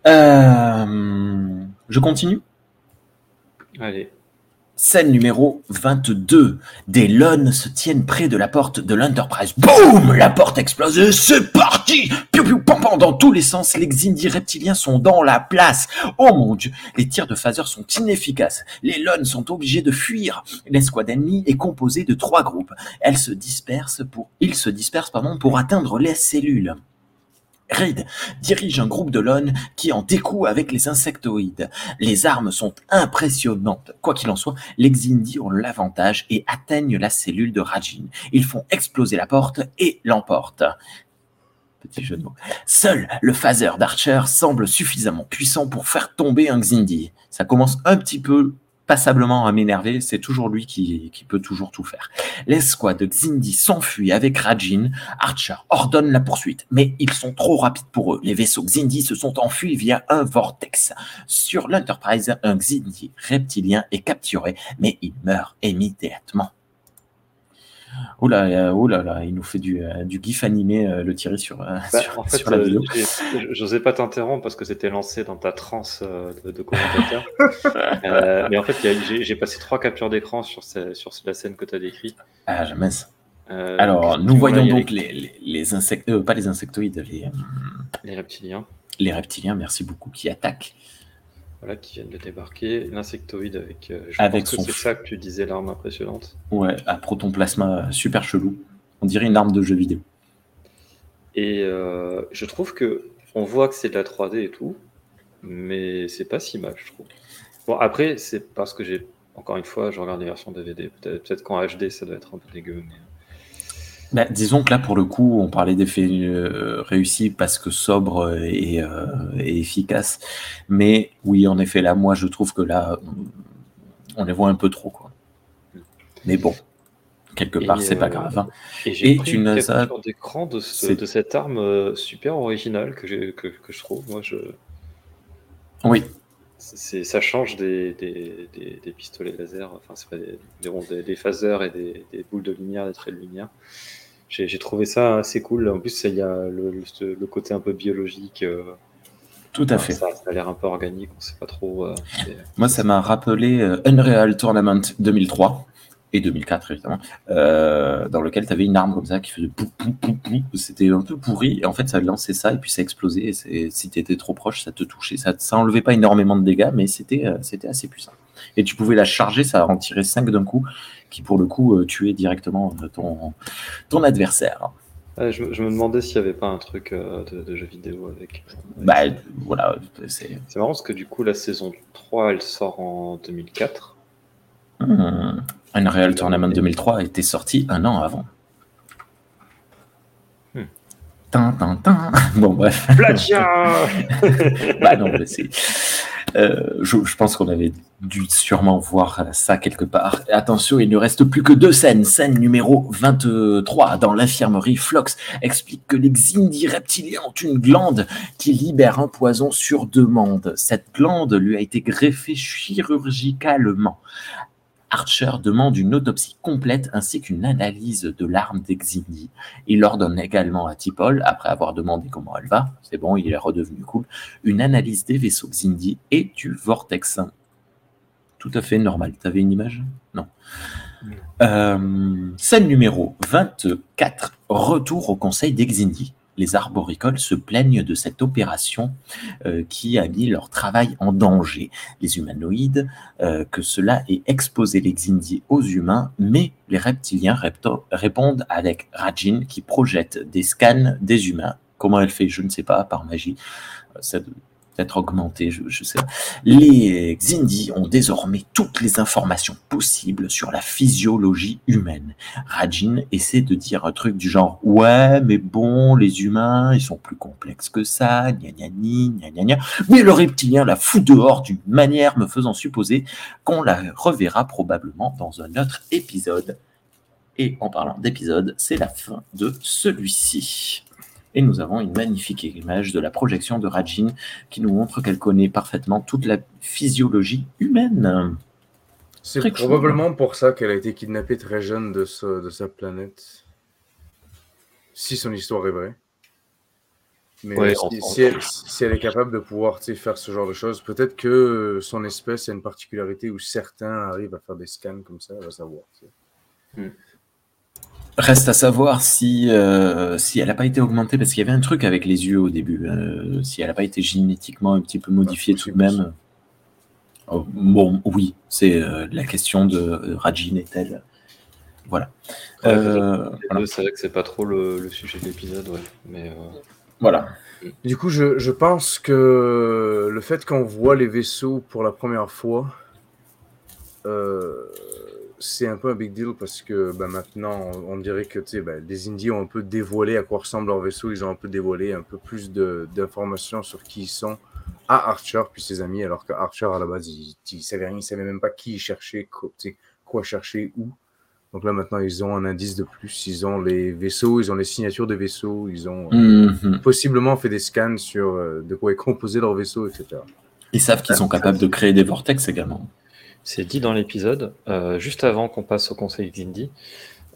Euh, je continue. Allez. Scène numéro 22. Des lone se tiennent près de la porte de l'Enterprise. Boum La porte explose et c'est parti pam pam dans tous les sens. Les Xindi reptiliens sont dans la place. Oh mon dieu Les tirs de phaser sont inefficaces. Les lones sont obligés de fuir. L'escouade ennemie est composée de trois groupes. Elle se disperse pour... Ils se dispersent pardon, pour atteindre les cellules. Reed dirige un groupe de lones qui en découe avec les insectoïdes. Les armes sont impressionnantes. Quoi qu'il en soit, les Xindi ont l'avantage et atteignent la cellule de Rajin. Ils font exploser la porte et l'emportent. Petit jeu de mots. Seul le phaser d'Archer semble suffisamment puissant pour faire tomber un Xindi. Ça commence un petit peu passablement à m'énerver, c'est toujours lui qui, qui peut toujours tout faire. L'escouade Xindi s'enfuit avec Rajin. Archer ordonne la poursuite, mais ils sont trop rapides pour eux. Les vaisseaux Xindi se sont enfuis via un vortex. Sur l'Enterprise, un Xindi reptilien est capturé, mais il meurt immédiatement. Oh là, euh, oh là là, il nous fait du, euh, du gif animé, euh, le Thierry sur, euh, Bah, sur, en fait, sur la euh, vidéo. j'osais pas t'interrompre parce que c'était lancé dans ta transe euh, de, de commentateur. [LAUGHS] Euh, mais en fait, j'ai passé trois captures d'écran sur, ce- sur la scène que tu as décrite. Ah, jamais ça. Euh, Alors, nous voyons donc les, les, les insectes, euh, pas les insectoïdes, les, euh, les reptiliens les reptiliens, merci beaucoup, qui attaquent. Voilà, qui viennent de débarquer. L'insectoïde avec. euh, je Avec pense que son c'est ça que tu disais, l'arme impressionnante. Ouais, à protoplasma euh, super chelou. On dirait une arme de jeu vidéo. Et euh, je trouve que on voit que c'est de la 3D et tout, mais c'est pas si mal, je trouve. Bon, après, c'est parce que j'ai. Encore une fois, je regarde les versions DVD. Peut-être peut-être qu'en HD, ça doit être un peu dégueu. Mais... Bah, disons que là, pour le coup, on parlait d'effets euh, réussis parce que sobre et, euh, et efficace. Mais oui, en effet, là, moi, je trouve que là, on, les voit un peu trop. Quoi. Mais bon, quelque part, c'est pas euh, grave. hein. Et j'ai pris une capture d'écran de, ce- de cette arme euh, super originale que, que, que je trouve. Moi, je, Oui, c'est, ça change des, des, des, des pistolets laser, enfin, c'est pas des, des, phasers et des, des boules de lumière, des traits de lumière. J'ai, trouvé ça assez cool. En plus, il y a le, le, ce- le côté un peu biologique. euh, tout à enfin, fait. ça, ça a l'air un peu organique, on sait pas trop. euh, Moi, ça m'a rappelé euh, Unreal Tournament 2003 et 2004, évidemment, euh, dans lequel tu avais une arme comme ça qui faisait pou, pou, pou, pou. C'était un peu pourri. Et en fait, ça lançait ça et puis ça explosait. Et si tu étais trop proche, ça te touchait. Ça, ça enlevait pas énormément de dégâts, mais c'était c'était assez puissant. Et tu pouvais la charger, ça en tirait 5 d'un coup, qui pour le coup euh, tuait directement euh, ton, ton adversaire. Ah, je, me- je me demandais s'il y avait pas un truc euh, de, de jeu vidéo avec. avec Bah voilà, c'est. C'est marrant parce que du coup, la saison 3, elle sort en 2004. Hmm. Unreal Tournament 2003 était sorti un an avant. Hmm. Tin, tin, tin. [LAUGHS] Bon, bref. Platia [LAUGHS] bah non, mais c'est. Euh, je, pense qu'on avait dû sûrement voir ça quelque part. Attention, il ne reste plus que deux scènes. Scène numéro 23. Dans l'infirmerie, Flox explique que les Xindi reptiliens ont une glande qui libère un poison sur demande. Cette glande lui a été greffée chirurgicalement. Archer demande une autopsie complète ainsi qu'une analyse de l'arme des Xindi. Il ordonne également à Tipol, après avoir demandé comment elle va, c'est bon, il est redevenu cool, une analyse des vaisseaux Xindi et du vortex. Tout à fait normal. T'avais une image? Non. Euh, scène numéro 24. Retour au conseil des Xindi. Les arboricoles se plaignent de cette opération euh, qui a mis leur travail en danger. Les humanoïdes, euh, que cela ait exposé les Xindi aux humains, mais les reptiliens répondent avec Rajin qui projette des scans des humains. Comment elle fait, je ne sais pas, par magie. Euh, doit être augmenté, je, sais. pas. Les Xindi ont désormais toutes les informations possibles sur la physiologie humaine. Rajin essaie de dire un truc du genre ouais mais bon les humains ils sont plus complexes que ça gna gna gna gna gna mais le reptilien la fout dehors d'une manière me faisant supposer qu'on la reverra probablement dans un autre épisode et en parlant d'épisode c'est la fin de celui-ci et nous avons une magnifique image de la projection de Rajin qui nous montre qu'elle connaît parfaitement toute la physiologie humaine. C'est cool. probablement pour ça qu'elle a été kidnappée très jeune de, sa- de sa planète. Si son histoire est vraie. Mais Ouais, si, elle, si elle est capable de pouvoir faire ce genre de choses, peut-être que son espèce a une particularité où certains arrivent à faire des scans comme ça, on va savoir. sais. Reste à savoir si, euh, si elle n'a pas été augmentée, parce qu'il y avait un truc avec les yeux au début, euh, si elle n'a pas été génétiquement un petit peu modifiée tout de même. Oh, bon, oui, c'est euh, la question de euh, Rajin est-elle? Voilà. Ouais, Euh, voilà. C'est vrai que c'est pas trop le, le sujet de l'épisode, ouais. Mais euh, Voilà. Du coup, je, je pense que le fait qu'on voit les vaisseaux pour la première fois, euh, c'est un peu un big deal parce que ben, maintenant, on, on dirait que ben, les Indiens ont un peu dévoilé à quoi ressemble leur vaisseau. Ils ont un peu dévoilé un peu plus de- d'informations sur qui ils sont à Archer puis ses amis, alors que Archer, à la base, il, il savait rien, il savait même pas qui quoi, tu sais, quoi chercher, où. Donc là, maintenant, ils ont un indice de plus. Ils ont les vaisseaux, ils ont les signatures des vaisseaux, ils ont Mhm. possiblement fait des scans sur euh, de quoi est composé leur vaisseau, etc. Ils savent qu'ils sont capables de créer des vortex également. C'est dit dans l'épisode, euh, juste avant qu'on passe au conseil Xindi,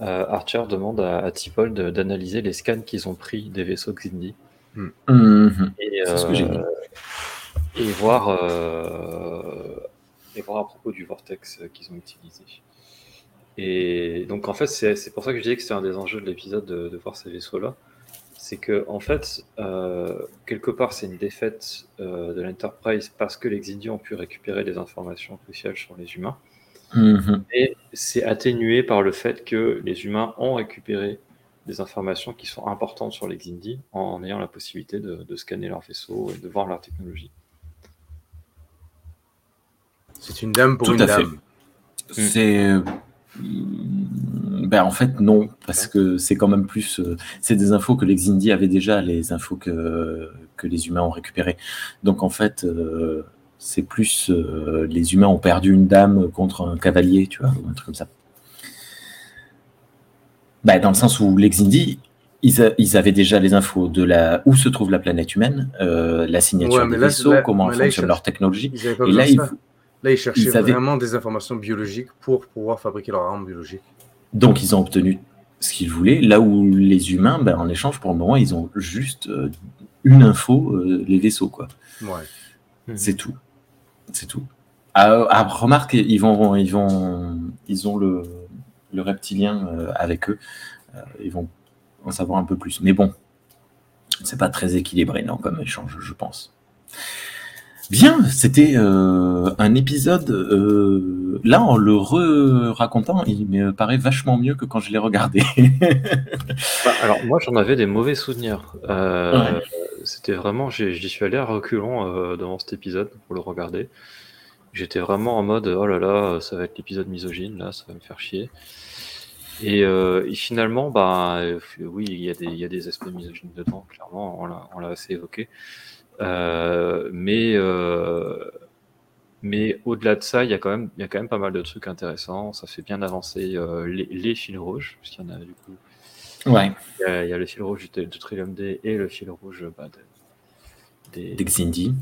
euh, Archer demande à, à T'Pol de- d'analyser les scans qu'ils ont pris des vaisseaux Xindi. Mhm. Et, C'est ce que j'ai euh, Et voir, et voir à propos du vortex qu'ils ont utilisé. Et donc en fait, c'est c'est pour ça que je disais que c'était un des enjeux de l'épisode de, de voir ces vaisseaux-là. C'est que en fait, euh, quelque part, c'est une défaite euh, de l'Enterprise parce que les Xindi ont pu récupérer des informations cruciales sur les humains. Mhm. Et c'est atténué par le fait que les humains ont récupéré des informations qui sont importantes sur les Xindi en ayant la possibilité de, de scanner leurs vaisseaux et de voir leur technologie. C'est une dame pour Tout une à fait. dame. C'est. Ben en fait non, parce que c'est quand même plus. euh, C'est des infos que les Xindi avaient déjà, les infos que, que les humains ont récupérées. Donc en fait, euh, c'est plus. euh, les humains ont perdu une dame contre un cavalier, tu vois, ou un truc comme ça. Bah, dans le sens où les Xindi, ils, a- ils avaient déjà les infos de la où se trouve la planète humaine, euh, la signature Ouais, des là, vaisseaux, là- comment là, fonctionne leur technologie. Et là, ils. Là, ils cherchaient ils avaient- vraiment des informations biologiques pour pouvoir fabriquer leur arme biologique. donc ils ont obtenu ce qu'ils voulaient. Là où les humains, ben, en échange, pour le moment, ils ont juste euh, une info, euh, les vaisseaux, quoi. Ouais. Mhm. C'est tout. C'est tout. Ah, ah, remarque, ils vont, ils vont, ils ont le, le reptilien euh, avec eux. Euh, ils vont en savoir un peu plus. Mais bon, c'est pas très équilibré, non, comme échange, je pense. Bien, c'était euh, un épisode. euh, là, en le re-racontant, il me paraît vachement mieux que quand je l'ai regardé. [LAUGHS] Bah, alors moi j'en avais des mauvais souvenirs. Euh, Ouais. C'était vraiment, j'y suis allé à reculons euh, devant cet épisode pour le regarder. J'étais vraiment en mode oh là là, ça va être l'épisode misogyne là, ça va me faire chier. Et, euh, et finalement, bah euh, oui, il y, a des, il y a des aspects misogynes dedans, clairement, on l'a- on l'a assez évoqué. Euh, mais euh, mais au-delà de ça, il y a quand même, il y a quand même pas mal de trucs intéressants. Ça fait bien avancer euh, les, les fils rouges, parce qu'il y en a du coup. ouais, Il y, a, il y a le fil rouge de, de Trillium D et le fil rouge bah, de- des, des Xindi.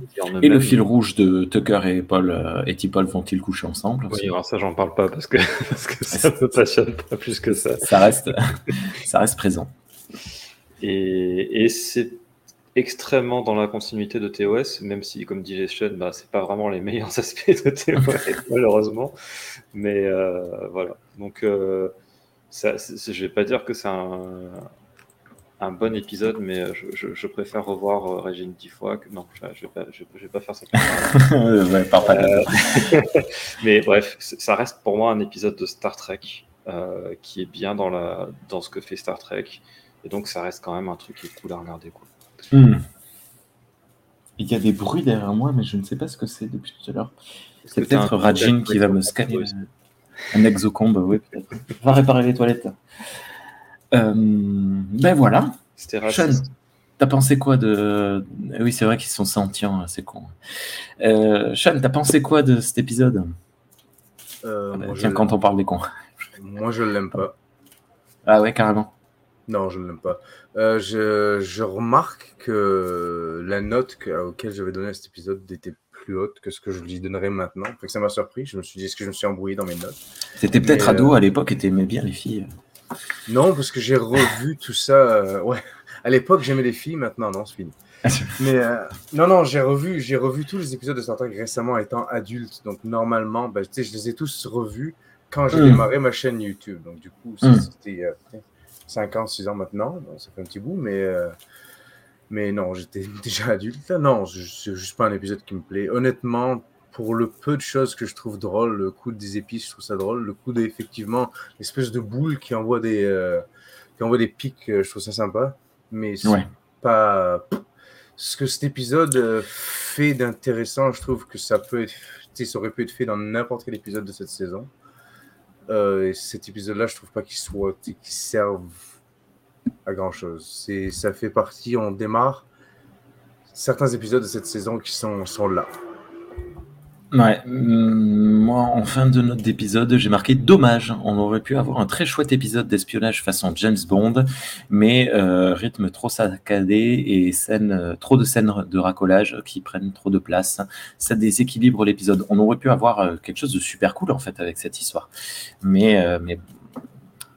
Et le fil rouge de Tucker et Paul euh, et Paul vont-ils coucher ensemble? Oui, alors ça, j'en parle pas parce que, [LAUGHS] parce que ça me passionne pas plus que ça. ça reste, [LAUGHS] ça reste présent. Et, et c'est extrêmement dans la continuité de TOS, même si, comme dit Sean, bah, c'est pas vraiment les meilleurs [LAUGHS] aspects de TOS, [LAUGHS] malheureusement. Mais euh, voilà. Donc, euh, ça, je vais pas dire que c'est un, un bon épisode, mais je, je- je préfère revoir euh, Régine dix fois que. Non, je, je vais, pas, je, vais pas faire cette [LAUGHS] ouais, pas Euh, mais bref, ça reste pour moi un épisode de Star Trek euh, qui est bien dans, la, dans ce que fait Star Trek. Et donc, ça reste quand même un truc qui est cool à regarder. Quoi. Hmm. Il y a des bruits derrière moi, mais je ne sais pas ce que c'est depuis tout à l'heure. C'est peut-être Rajin qui va me scanner. Un exocombe, oui, peut-être. On va réparer les toilettes. Euh, ben voilà. C'était t'as pensé quoi de. Oui, c'est vrai qu'ils sont sentients, c'est con. Euh, Sean, t'as pensé quoi de cet épisode? Euh, moi, Tiens, quand on parle des cons. moi, je l'aime pas. Ah ouais, carrément. Non, je ne l'aime pas. Euh, je, je remarque que la note que, auquel j'avais donné à cet épisode était plus haute que ce que je lui donnerais maintenant. Fait que ça m'a surpris. Je me suis dit, est-ce que je me suis embrouillé dans mes notes? C'était peut-être ado à l'époque et t'aimais bien les filles. Non, parce que j'ai revu [LAUGHS] tout ça. euh, ouais, à l'époque, j'aimais les filles. Maintenant, non, c'est fini. [LAUGHS] Mais euh, non, non, j'ai revu, j'ai revu tous les épisodes de Star Trek récemment étant adulte. Donc normalement, ben, je les ai tous revus quand j'ai Mm. démarré ma chaîne YouTube. Donc du coup, ça, Mm. c'était euh, 5 ans, 6 ans maintenant. Donc, ça fait un petit bout, mais euh, mais non, j'étais [LAUGHS] déjà adulte. Non, c'est juste pas un épisode qui me plaît. Honnêtement, pour le peu de choses que je trouve drôle, le coup des épices, je trouve ça drôle. Le coup d'effectivement l'espèce de boule qui envoie des euh, qui envoie des pics, euh, je trouve ça sympa. Mais c'est Ouais. pas ce que cet épisode fait d'intéressant. Je trouve que ça peut être, ça aurait pu être fait dans n'importe quel épisode de cette saison. Euh, et cet épisode-là, je trouve pas qu'il soit, qu'il serve à grand chose. C'est, ça fait partie, on démarre certains épisodes de cette saison qui sont, sont là. Ouais, hum, moi en fin de note d'épisode, j'ai marqué dommage. On aurait pu avoir un très chouette épisode d'espionnage façon James Bond, mais euh, rythme trop saccadé et scène, euh, trop de scènes de racolage qui prennent trop de place. Ça déséquilibre l'épisode. On aurait pu avoir euh, quelque chose de super cool en fait avec cette histoire, mais,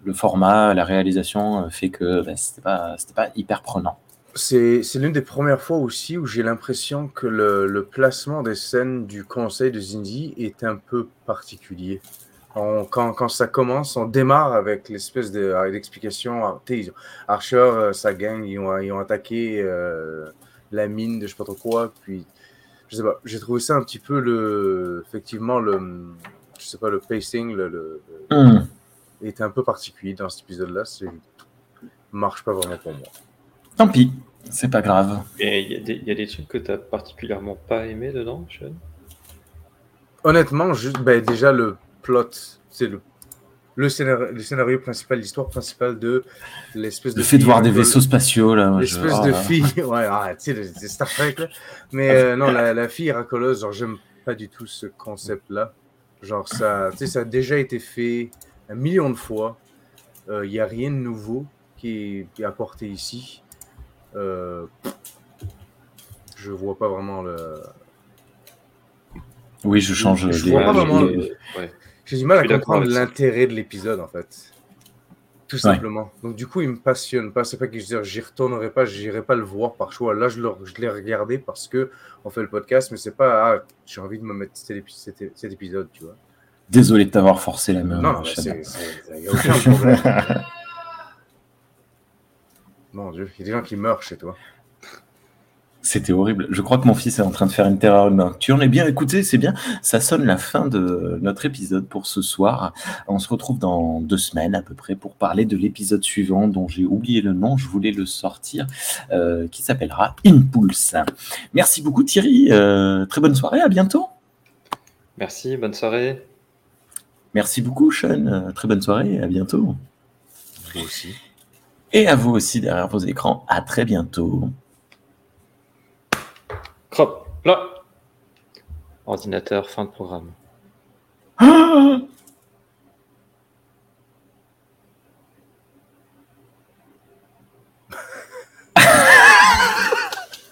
le format, la réalisation fait que bah, c'était pas, pas hyper prenant. C'est, l'une des premières fois aussi où j'ai l'impression que le, le placement des scènes du conseil de Zindi est un peu particulier. On- quand, quand ça commence, on démarre avec l'espèce de- d'explication. Ah, tu sais, Archer, euh, sa gang, ils ont, ils ont attaqué euh, la mine de je sais pas trop quoi. Puis, je sais pas, j'ai trouvé ça un petit peu le. Effectivement, le. Je sais pas, le pacing le, le- Hum. était un peu particulier dans cet épisode-là. C'est marche pas vraiment pour moi. Tant pis, c'est pas grave. Et il y, a des- il y a des trucs que tu particulièrement pas aimé dedans, Sean? Honnêtement, juste, ben, déjà le plot, c'est le, le, scénario, le scénario principal, l'histoire principale de l'espèce de. Le fait de voir des vaisseaux spatiaux là. je- L'espèce oh de là. fille. [LAUGHS] Ouais, ah, tu sais, Star Trek, là. Mais euh, non, la, la fille racoleuse, genre, j'aime pas du tout ce concept-là. Genre, ça, tu sais, ça a déjà été fait un million de fois. Il n'y a rien de nouveau qui est, apporté ici. Euh, je vois pas vraiment le. Oui, je change. Je, vois pas vraiment. J'ai du mal à comprendre l'intérêt de l'épisode en fait. Tout simplement. Donc du coup, il me passionne pas. C'est pas que je veux dire, j'y retournerai pas, j'irai pas le voir par choix. Là, je, l'ai regardé parce que on fait le podcast, mais c'est pas ah, j'ai envie de me mettre cet, épisode, tu vois. Désolé de t'avoir forcé la main. Non, non, c'est, aucun problème. [LAUGHS] Mon Dieu, il y a des gens qui meurent chez toi. C'était horrible. Je crois que mon fils est en train de faire une terreur nocturne. Eh bien, écoutez, c'est bien. Ça sonne la fin de notre épisode pour ce soir. On se retrouve dans deux semaines à peu près pour parler de l'épisode suivant dont j'ai oublié le nom. Je voulais le sortir, euh, qui s'appellera Impulse. Merci beaucoup Thierry. Euh, très bonne soirée. À bientôt. Merci. Bonne soirée. Merci beaucoup Sean. Euh, très bonne soirée. À bientôt. Vous aussi. Et à vous aussi derrière vos écrans. À très bientôt. Hop, là. Ordinateur, fin de programme. Ah [GASPS] [LAUGHS]